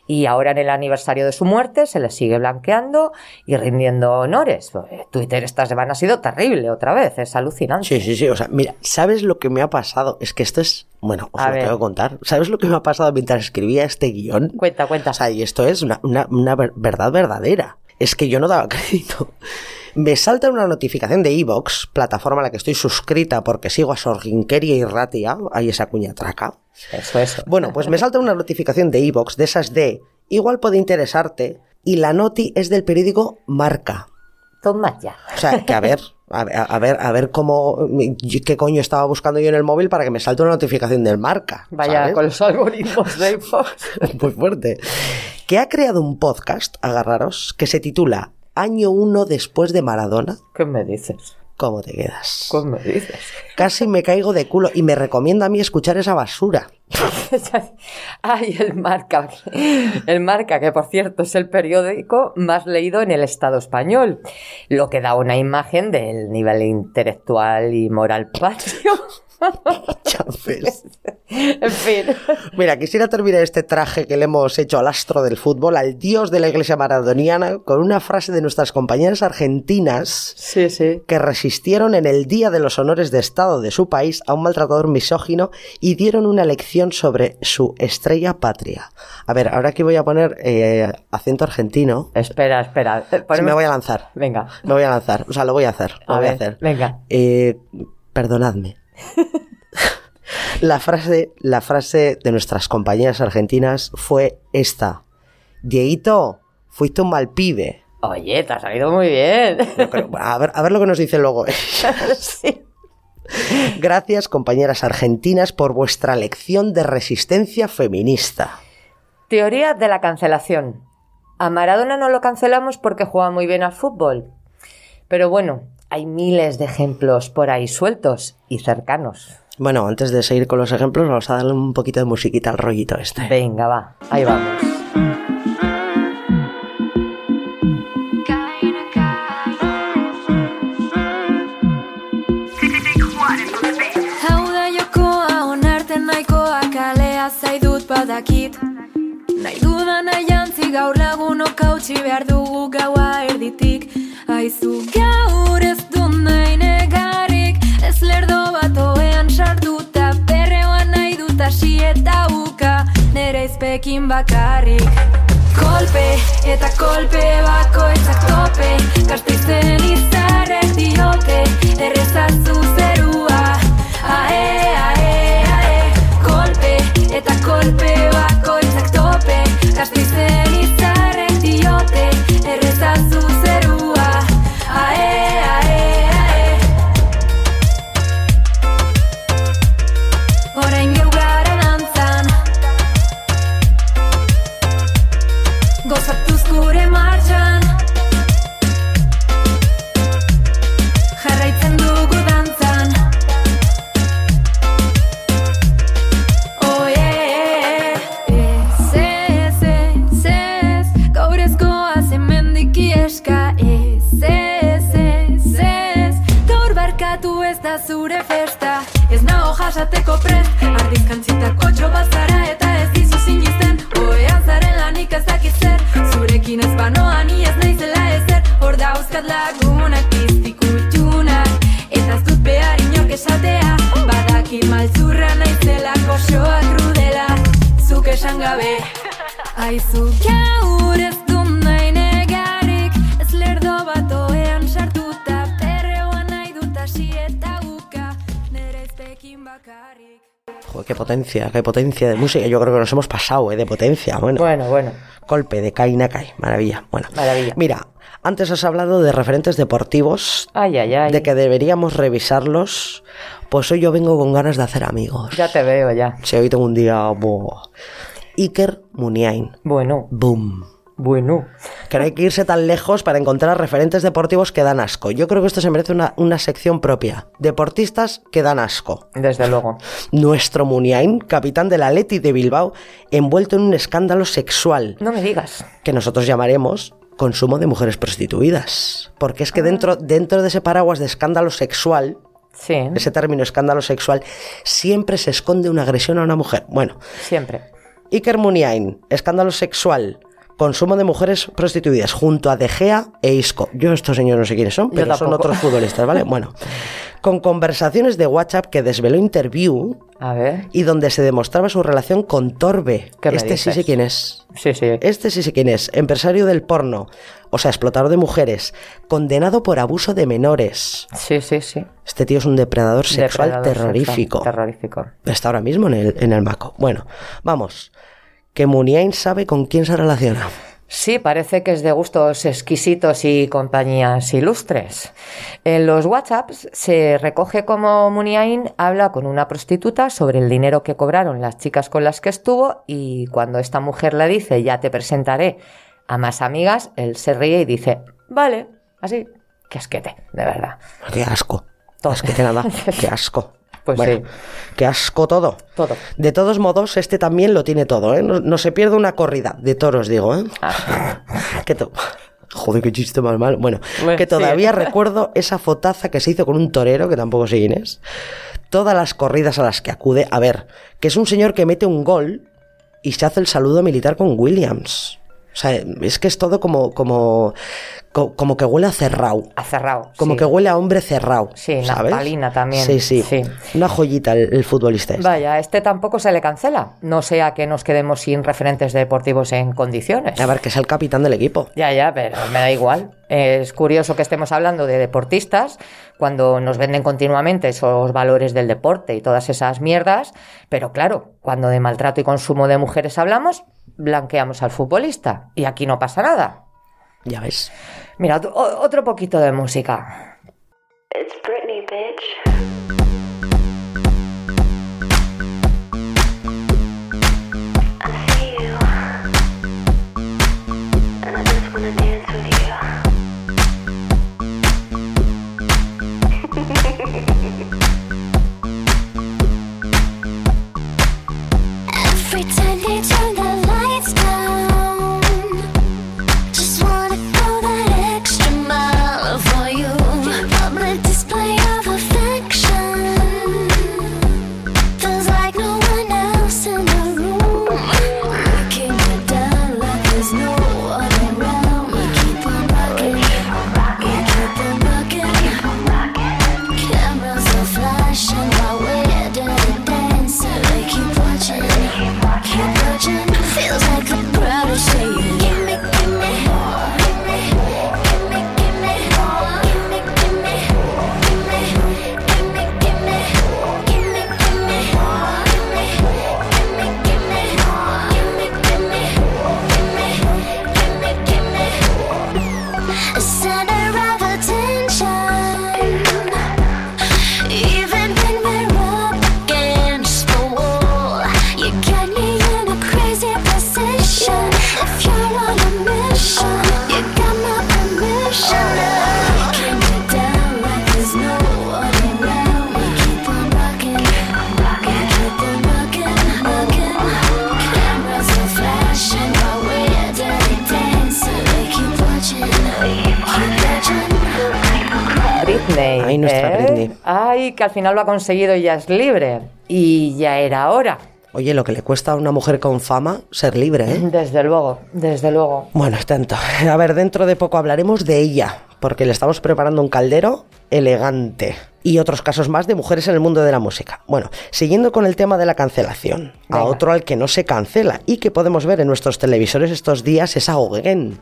Y ahora en el aniversario de su muerte se les sigue blanqueando y rindiendo honores. Eh, Twitter esta semana ha sido terrible otra vez, es alucinante. Sí, sí, sí. O sea, mira, ¿sabes lo que me ha pasado? Es que esto es. Bueno, os A lo ver. tengo que contar. ¿Sabes lo que me ha pasado mientras escribía este guion? Cuenta, cuenta. O sea, y esto es una, una- una ver- verdad verdadera. Es que yo no daba crédito. Me salta una notificación de Evox, plataforma a la que estoy suscrita porque sigo a Sorginkeria y Ratia, ahí esa cuña traca. Eso, eso. Bueno, pues me salta una notificación de Evox, de esas de igual puede interesarte, y la noti es del periódico Marca. Toma ya. O sea, que a ver, A, a- a ver, a ver cómo, qué coño estaba buscando yo en el móvil para que me salte una notificación del marca. Vaya, ¿sabes? con los algoritmos de iPhone. Muy fuerte. Que ha creado un podcast, agarraros, que se titula Año 1 después de Maradona. ¿Qué me dices? ¿Cómo te quedas? ¿Qué me dices? Casi me caigo de culo y me recomienda a mí escuchar esa basura. Ay, el Marca. El Marca, que por cierto es el periódico más leído en el Estado español. Lo que da una imagen del nivel intelectual y moral patrio. Ves. En fin. Mira, quisiera terminar este traje que le hemos hecho al astro del fútbol, al dios de la iglesia maradoniana, con una frase de nuestras compañeras argentinas Sí, sí. que resistieron en el Día de los Honores de Estado de su país a un maltratador misógino y dieron una lección sobre su estrella patria. A ver, ahora aquí voy a poner eh, acento argentino. Espera, espera. Sí, me voy a lanzar. Venga. Me voy a lanzar. O sea, lo voy a hacer. Lo A voy a hacer. venga. Eh, perdonadme. La, frase, la frase de nuestras compañeras argentinas fue esta. Dieguito, fuiste un mal pibe. Oye, te ha salido muy bien. A, ver, a ver lo que nos dice luego. sí. Gracias, compañeras argentinas, por vuestra lección de resistencia feminista. Teoría de la cancelación. A Maradona no lo cancelamos porque juega muy bien al fútbol. Pero bueno, hay miles de ejemplos por ahí sueltos y cercanos. Bueno, antes de seguir con los ejemplos, vamos a darle un poquito de musiquita al rollito este. Venga, va, ahí vamos. Hau da jokoa onarten nahikoa kalea zaidut badakit Nahi dudan nahi jantzi gaur lagunok hautsi behar dugu gaua erditik Aizu gaur ez du nahi negarrik Ez lerdo bat oean sartuta Perreoan nahi dut hasi eta uka Nere izpekin bakarrik. Kolpe eta kolpe bakoitzak tope Gaztizen izarrek diote Errezazu zerua. Ae, ae, ae Kolpe eta kolpe bakoitzak tope Gaztizen nago jasateko qué potencia, qué potencia de música. Yo creo que nos hemos pasado, ¿eh? De potencia. Bueno. Bueno, bueno. Golpe de Kai Nakai. Maravilla. Bueno. Maravilla. Mira, antes has hablado de referentes deportivos, Ay, ay, ay. de que deberíamos revisarlos. Pues hoy yo vengo con ganas de hacer amigos. Ya te veo, ya. Si hoy tengo un día... buah. Iker Muniain. Bueno, Boom. Bueno. Que no hay que irse tan lejos para encontrar referentes deportivos que dan asco. Yo creo que esto se merece una, una sección propia. Deportistas que dan asco. Desde luego. Nuestro Muniain, capitán del Atleti de Bilbao, envuelto en un escándalo sexual No me digas. que nosotros llamaremos consumo de mujeres prostituidas. Porque es que dentro, dentro de ese paraguas de escándalo sexual, Sí, ese término escándalo sexual, siempre se esconde una agresión a una mujer. Bueno, siempre. Iker Muniain, escándalo sexual, consumo de mujeres prostituidas, junto a De Gea e Isco. Yo estos señores no sé quiénes son, pero son otros futbolistas, ¿vale? Bueno, con conversaciones de WhatsApp que desveló Interview A ver. y donde se demostraba su relación con Torbe. ¿Qué Este sí sé quién es. Sí, sí. Este sí sé quién es, empresario del porno, o sea, explotador de mujeres, condenado por abuso de menores. Sí, sí, sí. Este tío es un depredador sexual Depredador terrorífico. sexual Terrorífico. Está ahora mismo en el, en el Maco. Bueno, vamos. Que Muniain sabe con quién se relaciona. Sí, parece que es de gustos exquisitos y compañías ilustres. En los WhatsApps se recoge cómo Muniain habla con una prostituta sobre el dinero que cobraron las chicas con las que estuvo y cuando esta mujer le dice ya te presentaré a más amigas, él se ríe y dice, vale, así, qué asquete, de verdad. Qué asco. Asquete nada. Qué asco. Pues Bueno, sí, Qué asco todo. todo. De todos modos, este también lo tiene todo, ¿eh? No, no se pierde una corrida de toros, digo, ¿eh? Que to- Joder, qué chiste más mal. Bueno, Bueno, que todavía sigue. recuerdo esa fotaza que se hizo con un torero, que tampoco sé quién es. Todas las corridas a las que acude. A ver, que es un señor que mete un gol y se hace el saludo militar con Williams. O sea, es que es todo como, como, co- como que huele a cerrado. A cerrado. Como sí. que huele a hombre cerrado. Sí, ¿sabes? naftalina también, Sí, sí, sí. Una joyita el, el futbolista este. Vaya, este tampoco se le cancela. No sea que nos quedemos sin referentes deportivos en condiciones. A ver, que es el capitán del equipo. Ya, ya, pero me da igual. Es curioso que estemos hablando de deportistas cuando nos venden continuamente esos valores del deporte y todas esas mierdas, pero claro, cuando de maltrato y consumo de mujeres hablamos, blanqueamos al futbolista y aquí no pasa nada. Ya ves. Mira, otro poquito de música. It's Britney, bitch. Que al final lo ha conseguido y ya es libre. Y ya era hora. Oye, lo que le cuesta a una mujer con fama ser libre, ¿eh? Desde luego, desde luego. Bueno, es tanto. A ver, dentro de poco hablaremos de ella, porque le estamos preparando un caldero elegante. Y otros casos más de mujeres en el mundo de la música. Bueno, siguiendo con el tema de la cancelación, a otro al que no se cancela y que podemos ver en nuestros televisores estos días es a Gauguin.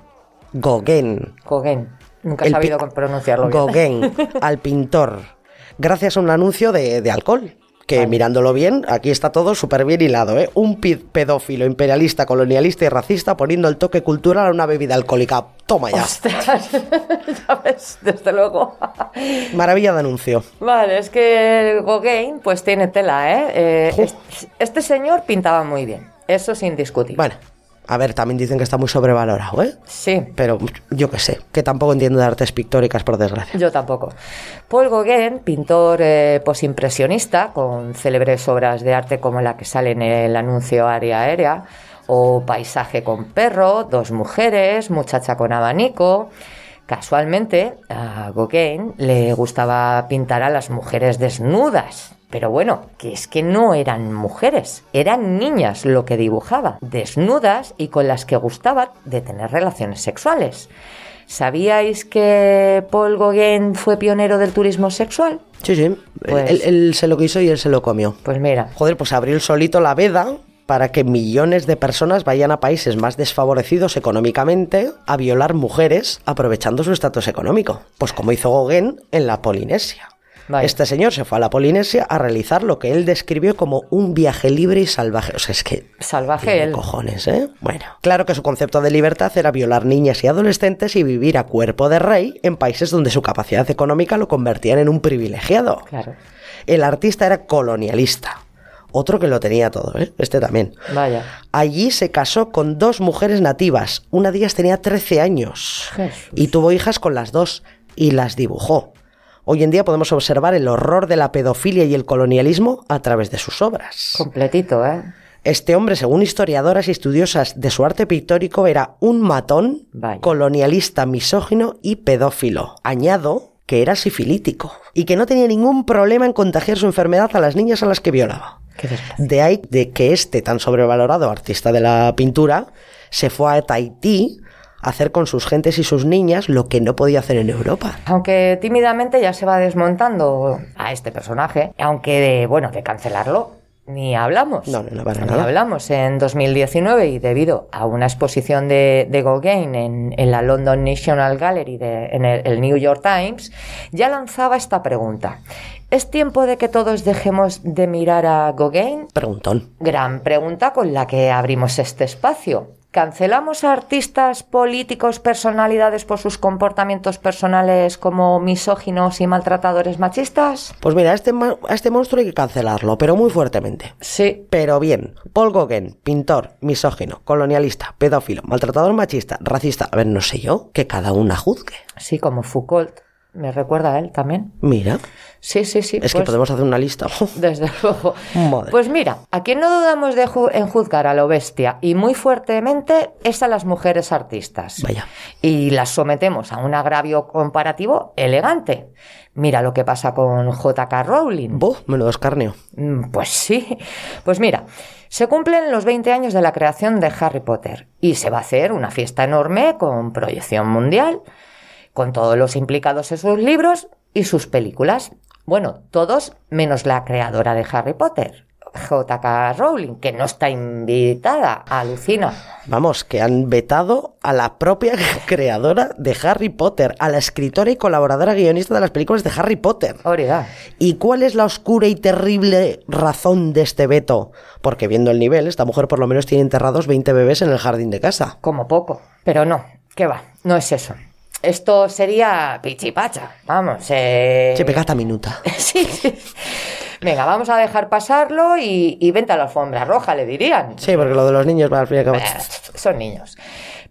Gauguin. Gauguin. Nunca he sabido pronunciarlo bien. Gauguin, al pintor. Gracias a un anuncio de, de alcohol. Que mirándolo bien, aquí está todo súper bien hilado, ¿eh? Un pedófilo, imperialista, colonialista y racista poniendo el toque cultural a una bebida alcohólica. Toma ya. Ostras, ya ves, desde luego. Maravilla de anuncio. Vale, es que el Gauguin pues tiene tela, ¿eh? Eh, es- Este señor pintaba muy bien, eso es indiscutible. Bueno, a ver, también dicen que está muy sobrevalorado, ¿eh? Sí, Pero yo qué sé, que tampoco entiendo de artes pictóricas, por desgracia. yo tampoco. Paul Gauguin, pintor eh, posimpresionista, con célebres obras de arte como la que sale en el anuncio Área Aérea, o Paisaje con perro, Dos mujeres, Muchacha con abanico. Casualmente, a Gauguin le gustaba pintar a las mujeres desnudas. Pero bueno, que es que no eran mujeres, eran niñas lo que dibujaba, desnudas y con las que gustaba de tener relaciones sexuales. ¿Sabíais que Paul Gauguin fue pionero del turismo sexual? Sí, sí. Pues- él, él se lo quiso y él se lo comió. Pues mira, Joder, pues abrió solito la veda para que millones de personas vayan a países más desfavorecidos económicamente a violar mujeres aprovechando su estatus económico. Pues como hizo Gauguin en la Polinesia. Este señor se fue a la Polinesia a realizar lo que él describió como un viaje libre y salvaje. O sea, es que Salvaje él. cojones, ¿eh? Bueno, claro que su concepto de libertad era violar niñas y adolescentes y vivir a cuerpo de rey en países donde su capacidad económica lo convertían en un privilegiado. Claro. El artista era colonialista. Otro que lo tenía todo, ¿eh? Este también. Vaya. Allí se casó con dos mujeres nativas. Una de ellas tenía 13 años. Jesús. Y tuvo hijas con las dos y las dibujó. Hoy en día podemos observar el horror de la pedofilia y el colonialismo a través de sus obras. Completito, ¿eh? Este hombre, según historiadoras y estudiosas de su arte pictórico, era un matón, Vaya. colonialista, misógino y pedófilo. Añado que era sifilítico y que no tenía ningún problema en contagiar su enfermedad a las niñas a las que violaba. De ahí de que este tan sobrevalorado artista de la pintura se fue a Tahití hacer con sus gentes y sus niñas lo que no podía hacer en Europa. Aunque tímidamente ya se va desmontando a este personaje, aunque de, bueno, de cancelarlo ni hablamos. No, no, no, para Ni nada. hablamos. En 2019 y debido a una exposición de, de Gauguin en, en la London National Gallery de, en el, el New York Times, ya lanzaba esta pregunta. ¿Es tiempo de que todos dejemos de mirar a Gauguin? Preguntón. Gran pregunta con la que abrimos este espacio. ¿Cancelamos a artistas, políticos, personalidades por sus comportamientos personales como misóginos y maltratadores machistas? Pues mira, a este, a este monstruo hay que cancelarlo, pero muy fuertemente. Sí. Pero bien, Paul Gauguin, pintor, misógino, colonialista, pedófilo, maltratador machista, racista, a ver, no sé yo, que cada una juzgue. Sí, como Foucault. Me recuerda a él también. Mira, Sí, sí, sí. es que pues, podemos hacer una lista. Desde luego. Madre. Pues mira, a quien no dudamos de ju- en juzgar a lo bestia y muy fuertemente es a las mujeres artistas. Vaya. Y las sometemos a un agravio comparativo elegante. Mira lo que pasa con J.K. Rowling. Buh, menudo escarnio. Mm, Pues sí. Pues mira, se cumplen los 20 años de la creación de Harry Potter y se va a hacer una fiesta enorme con proyección mundial, con todos los implicados en sus libros y sus películas. Bueno, todos menos la creadora de Harry Potter, J.K. Rowling, que no está invitada, alucina. Vamos, que han vetado a la propia creadora de Harry Potter, a la escritora y colaboradora guionista de las películas de Harry Potter. ¿Y cuál es la oscura y terrible razón de este veto? Porque viendo el nivel, esta mujer por lo menos tiene enterrados 20 bebés en el jardín de casa. Como poco. Pero no, ¿qué va? No es eso. Esto sería pichipacha. Vamos, eh... Se pegata minuta. Sí, sí. Venga, vamos a dejar pasarlo y, y vente a la alfombra roja, le dirían. Sí, porque lo de los niños va al fin. Eh, Son niños.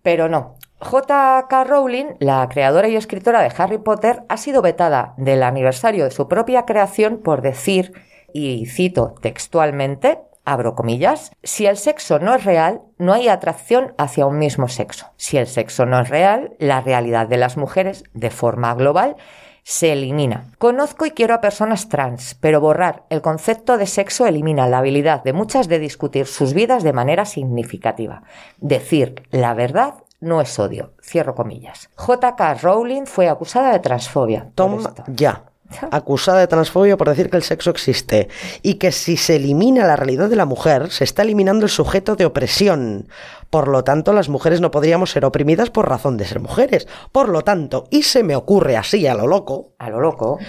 Pero no. J.K. Rowling, la creadora y escritora de Harry Potter, ha sido vetada del aniversario de su propia creación por decir, y cito textualmente, abro comillas, si el sexo no es real, no hay atracción hacia un mismo sexo. Si el sexo no es real, la realidad de las mujeres, de forma global, se elimina. Conozco y quiero a personas trans, pero borrar el concepto de sexo elimina la habilidad de muchas de discutir sus vidas de manera significativa. Decir la verdad no es odio. Cierro comillas. J.K. Rowling fue acusada de transfobia. esto. ya. Acusada de transfobia por decir que el sexo existe y que si se elimina la realidad de la mujer, se está eliminando el sujeto de opresión. Por lo tanto, las mujeres no podríamos ser oprimidas por razón de ser mujeres. Por lo tanto, y se me ocurre así a lo loco, A lo loco.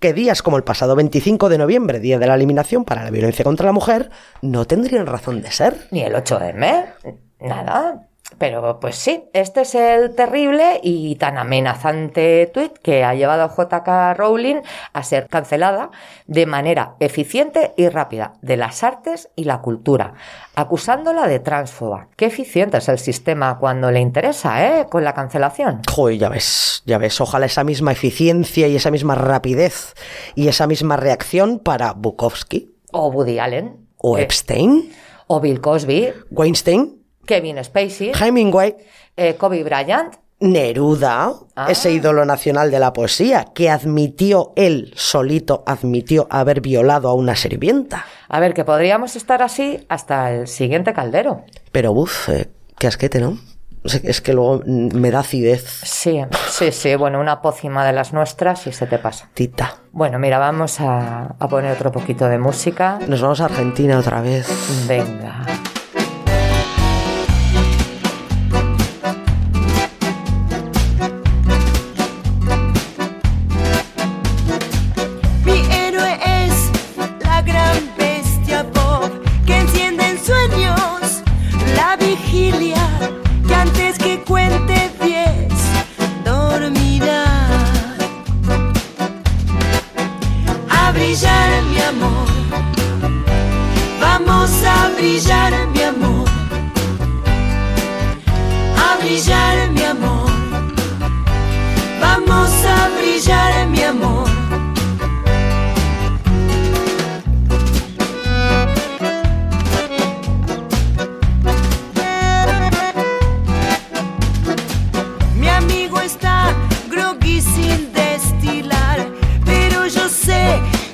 que días como el pasado 25 de noviembre, día de la eliminación para la violencia contra la mujer, no tendrían razón de ser. Ni el 8M. Nada. Pero pues sí, este es el terrible y tan amenazante tuit que ha llevado a JK Rowling a ser cancelada de manera eficiente y rápida de las artes y la cultura, acusándola de transfoba. Qué eficiente es el sistema cuando le interesa, ¿eh? Con la cancelación. Joder, ya ves, ya ves, ojalá esa misma eficiencia y esa misma rapidez y esa misma reacción para Bukowski O Woody Allen. o eh, Epstein, o Bill Cosby. Weinstein, Kevin Spacey. Hemingway, eh, Kobe Bryant. Neruda, Ah. ese ídolo nacional de la poesía, que admitió, él solito admitió haber violado a una sirvienta. A ver, que podríamos estar así hasta el siguiente caldero. Pero, uff, eh, qué asquete, ¿no? Es que luego mm, me da acidez. Sí, sí, sí. Bueno, una pócima de las nuestras y se te pasa. Tita. Bueno, mira, vamos a, a poner otro poquito de música. Nos vamos a Argentina otra vez. Venga.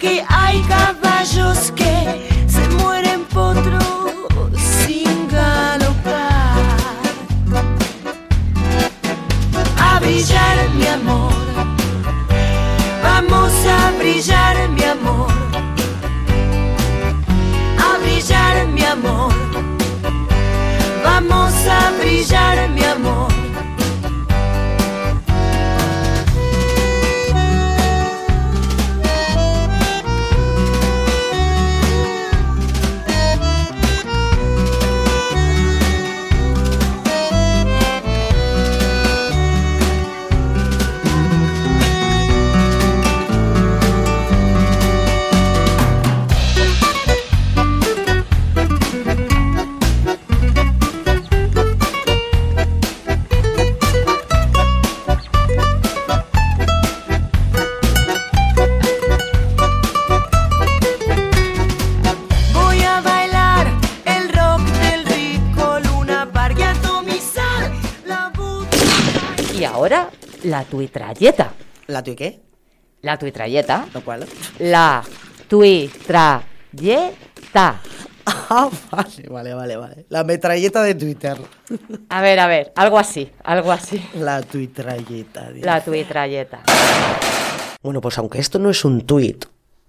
que la tuitrayeta. ¿La tui qué? La tuitrayeta. ¿Lo cual? La tuitrayeta. Ah, vale, vale, vale, vale. La metralleta de Twitter. A ver, a ver, algo así, algo así. La tuitralleta. La tuitrayeta. Bueno, pues aunque esto no es un tuit,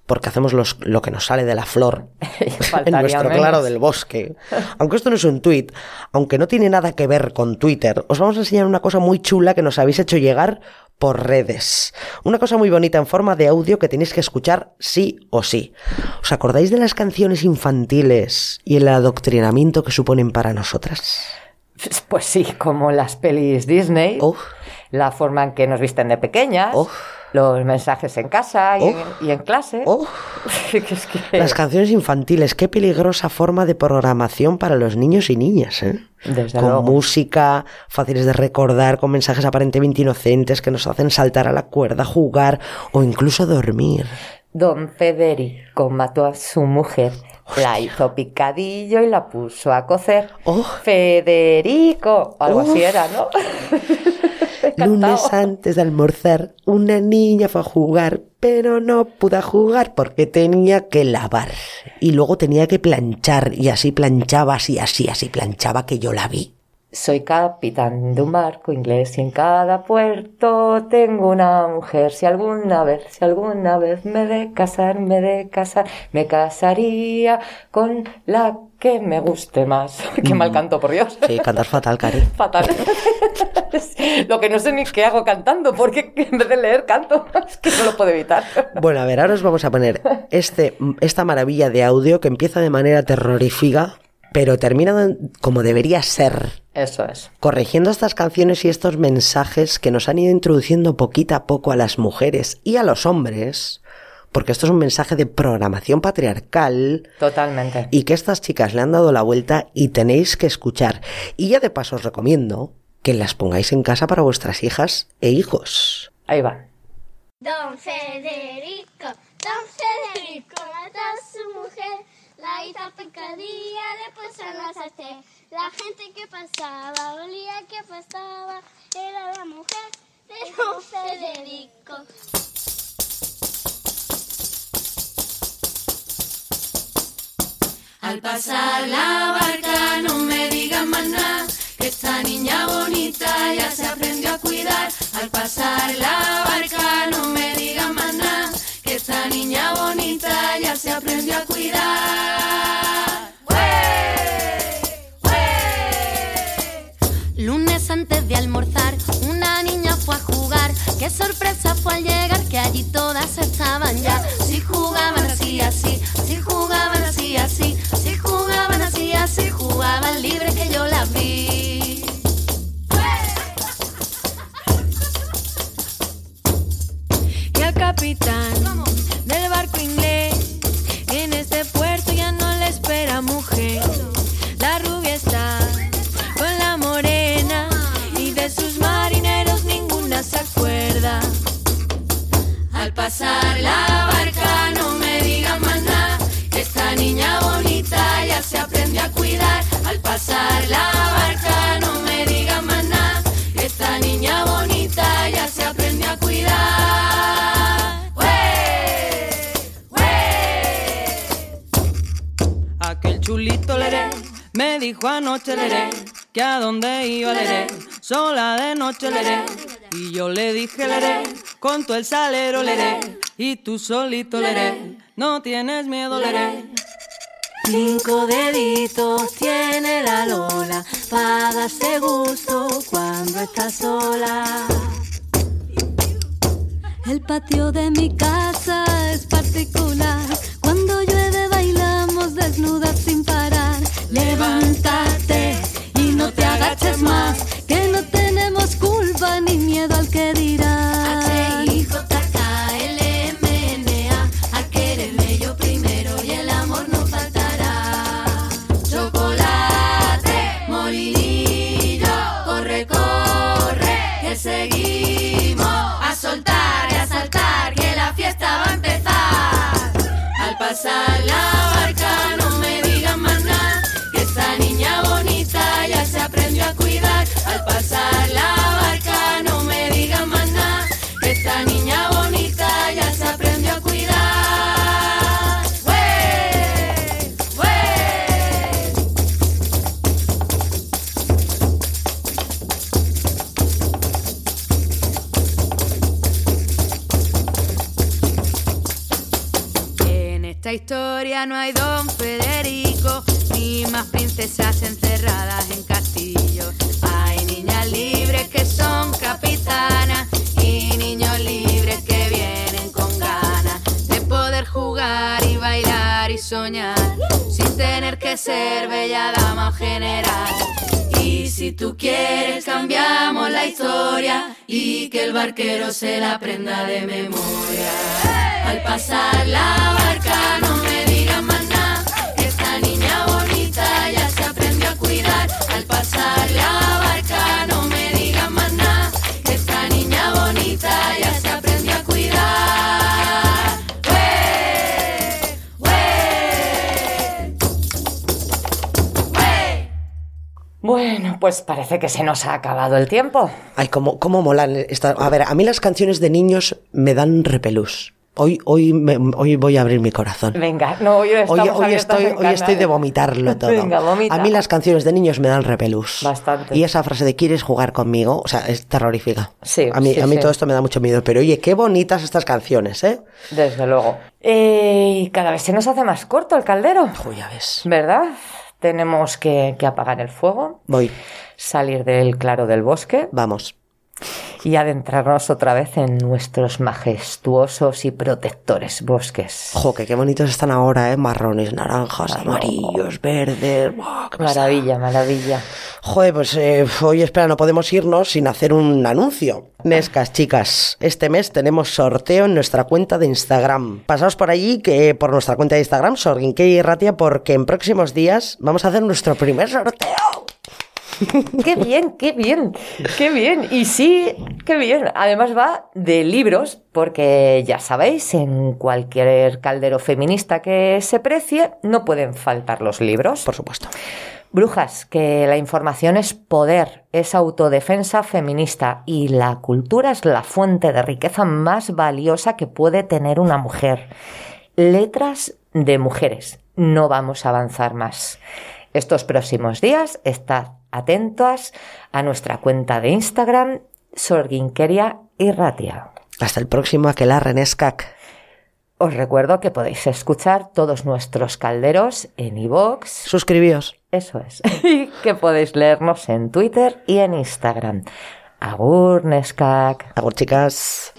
porque hacemos los- lo que nos sale de la flor en nuestro menos. claro del bosque, aunque esto no es un tuit, aunque no tiene nada que ver con Twitter, os vamos a enseñar una cosa muy chula que nos habéis hecho llegar por redes. Una cosa muy bonita en forma de audio que tenéis que escuchar sí o sí. ¿Os acordáis de las canciones infantiles y el adoctrinamiento que suponen para nosotras? Pues sí, como las pelis Disney, Oh. la forma en que nos visten de pequeñas, los mensajes en casa y, en, y en clase. Es que- Las canciones infantiles, qué peligrosa forma de programación para los niños y niñas, ¿eh? Desde con luego. música, fáciles de recordar, con mensajes aparentemente inocentes que nos hacen saltar a la cuerda, jugar o incluso dormir. Don Federico mató a su mujer, la hizo picadillo y la puso a cocer. Federico, algo Uf. así era, ¿no? Lunes antes de almorzar, una niña fue a jugar, pero no pudo jugar porque tenía que lavar. Y luego tenía que planchar, y así planchaba, así, así, así planchaba que yo la vi. Soy capitán de un barco inglés y en cada puerto tengo una mujer. Si alguna vez, si alguna vez me de casar, me de casar, me casaría con la que me guste más. Qué mal canto, por Dios. Sí, cantas fatal, Cari. Fatal. Lo que no sé ni qué hago cantando, porque en vez de leer canto, es que no lo puedo evitar. Bueno, a ver, ahora os vamos a poner este, esta maravilla de audio que empieza de manera terrorífica, pero termina como debería ser. Eso es. Corrigiendo estas canciones y estos mensajes que nos han ido introduciendo poquito a poco a las mujeres y a los hombres, porque esto es un mensaje de programación patriarcal Totalmente. y que estas chicas le han dado la vuelta y tenéis que escuchar. Y ya de paso os recomiendo que las pongáis en casa para vuestras hijas e hijos. Ahí va. Don Federico, Don Federico mató a su mujer, la hizo picadilla, le puso en la sartén. La gente que pasaba, olía que pasaba, era la mujer de Don Federico. Al pasar la barca no me digan más nada, que esta niña bonita ya se aprendió a cuidar. Al pasar la barca no me digan más nada, que esta niña bonita ya se aprendió a cuidar. Lunes antes de almorzar, una niña fue a jugar. Qué sorpresa fue al llegar que allí todas estaban ya. Si jugaban así, así, si jugaban así, así, jugaban así, así, jugaban libre que yo las vi. Y al capitán del barco dijo anoche leré que a dónde iba leré, sola de noche leré. Y yo le dije leré, con todo el salero leré, y tú solito leré, no tienes miedo leré. Cinco deditos tiene la Lola para darse gusto cuando está sola. El patio de mi casa es particular. Cuando llueve bailamos desnudas sin parar. Levántate y no te agaches más, que no tenemos culpa ni miedo al que dirá. H-I-J-K-L-M-N-A, Al pasar la barca no me digan más nada, esta niña bonita ya se aprendió a cuidar. ¡Wey! ¡Wey! En esta historia no hay don Federico, ni más princesas encerradas en castillos. Libres que son capitanas y niños libres que vienen con ganas de poder jugar y bailar y soñar sin tener que ser bella dama o general. Y si tú quieres cambiamos la historia y que el barquero se la aprenda de memoria. Al pasar la pues parece que se nos ha acabado el tiempo. Ay, cómo, cómo molan. esta- A ver, a mí las canciones de niños me dan repelús. Hoy, hoy, me- hoy voy a abrir mi corazón. Venga, no, hoy Hoy, hoy estoy, hoy estoy de vomitarlo todo. Venga, vomita. A mí las canciones de niños me dan repelús. Bastante. Y esa frase de ¿quieres jugar conmigo? O sea, es terrorífica. Sí, A mí, sí, a mí sí. todo esto me da mucho miedo. Pero oye, qué bonitas estas canciones, ¿eh? Desde luego. Eh, y cada vez se nos hace más corto el caldero. ya ves. ¿Verdad? Tenemos que, que apagar el fuego, Voy. salir del claro del bosque. Vamos. Y adentrarnos otra vez en nuestros majestuosos y protectores bosques. Jo, que qué bonitos están ahora, ¿eh? Marrones, naranjas, amarillos, verdes. Maravilla, maravilla. Joder, pues eh, hoy espera, no podemos irnos sin hacer un anuncio. Nescas, chicas, este mes tenemos sorteo en nuestra cuenta de Instagram. Pasaos por allí, que por nuestra cuenta de Instagram, Sorginke y Ratia, porque en próximos días vamos a hacer nuestro primer sorteo. Qué bien, qué bien, qué bien. Y sí, qué bien. Además va de libros, porque ya sabéis, en cualquier caldero feminista que se precie, no pueden faltar los libros. Por supuesto. Brujas, que la información es poder, es autodefensa feminista y la cultura es la fuente de riqueza más valiosa que puede tener una mujer. Letras de mujeres. No vamos a avanzar más. Estos próximos días, estad atentas a nuestra cuenta de Instagram, Sorginkeria y Ratia. Hasta el próximo Aquelarre, Nescac. Os recuerdo que podéis escuchar todos nuestros calderos en iVoox. Suscribíos. Eso es. Y que podéis leernos en Twitter y en Instagram. Agur, Neskak. Agur, chicas.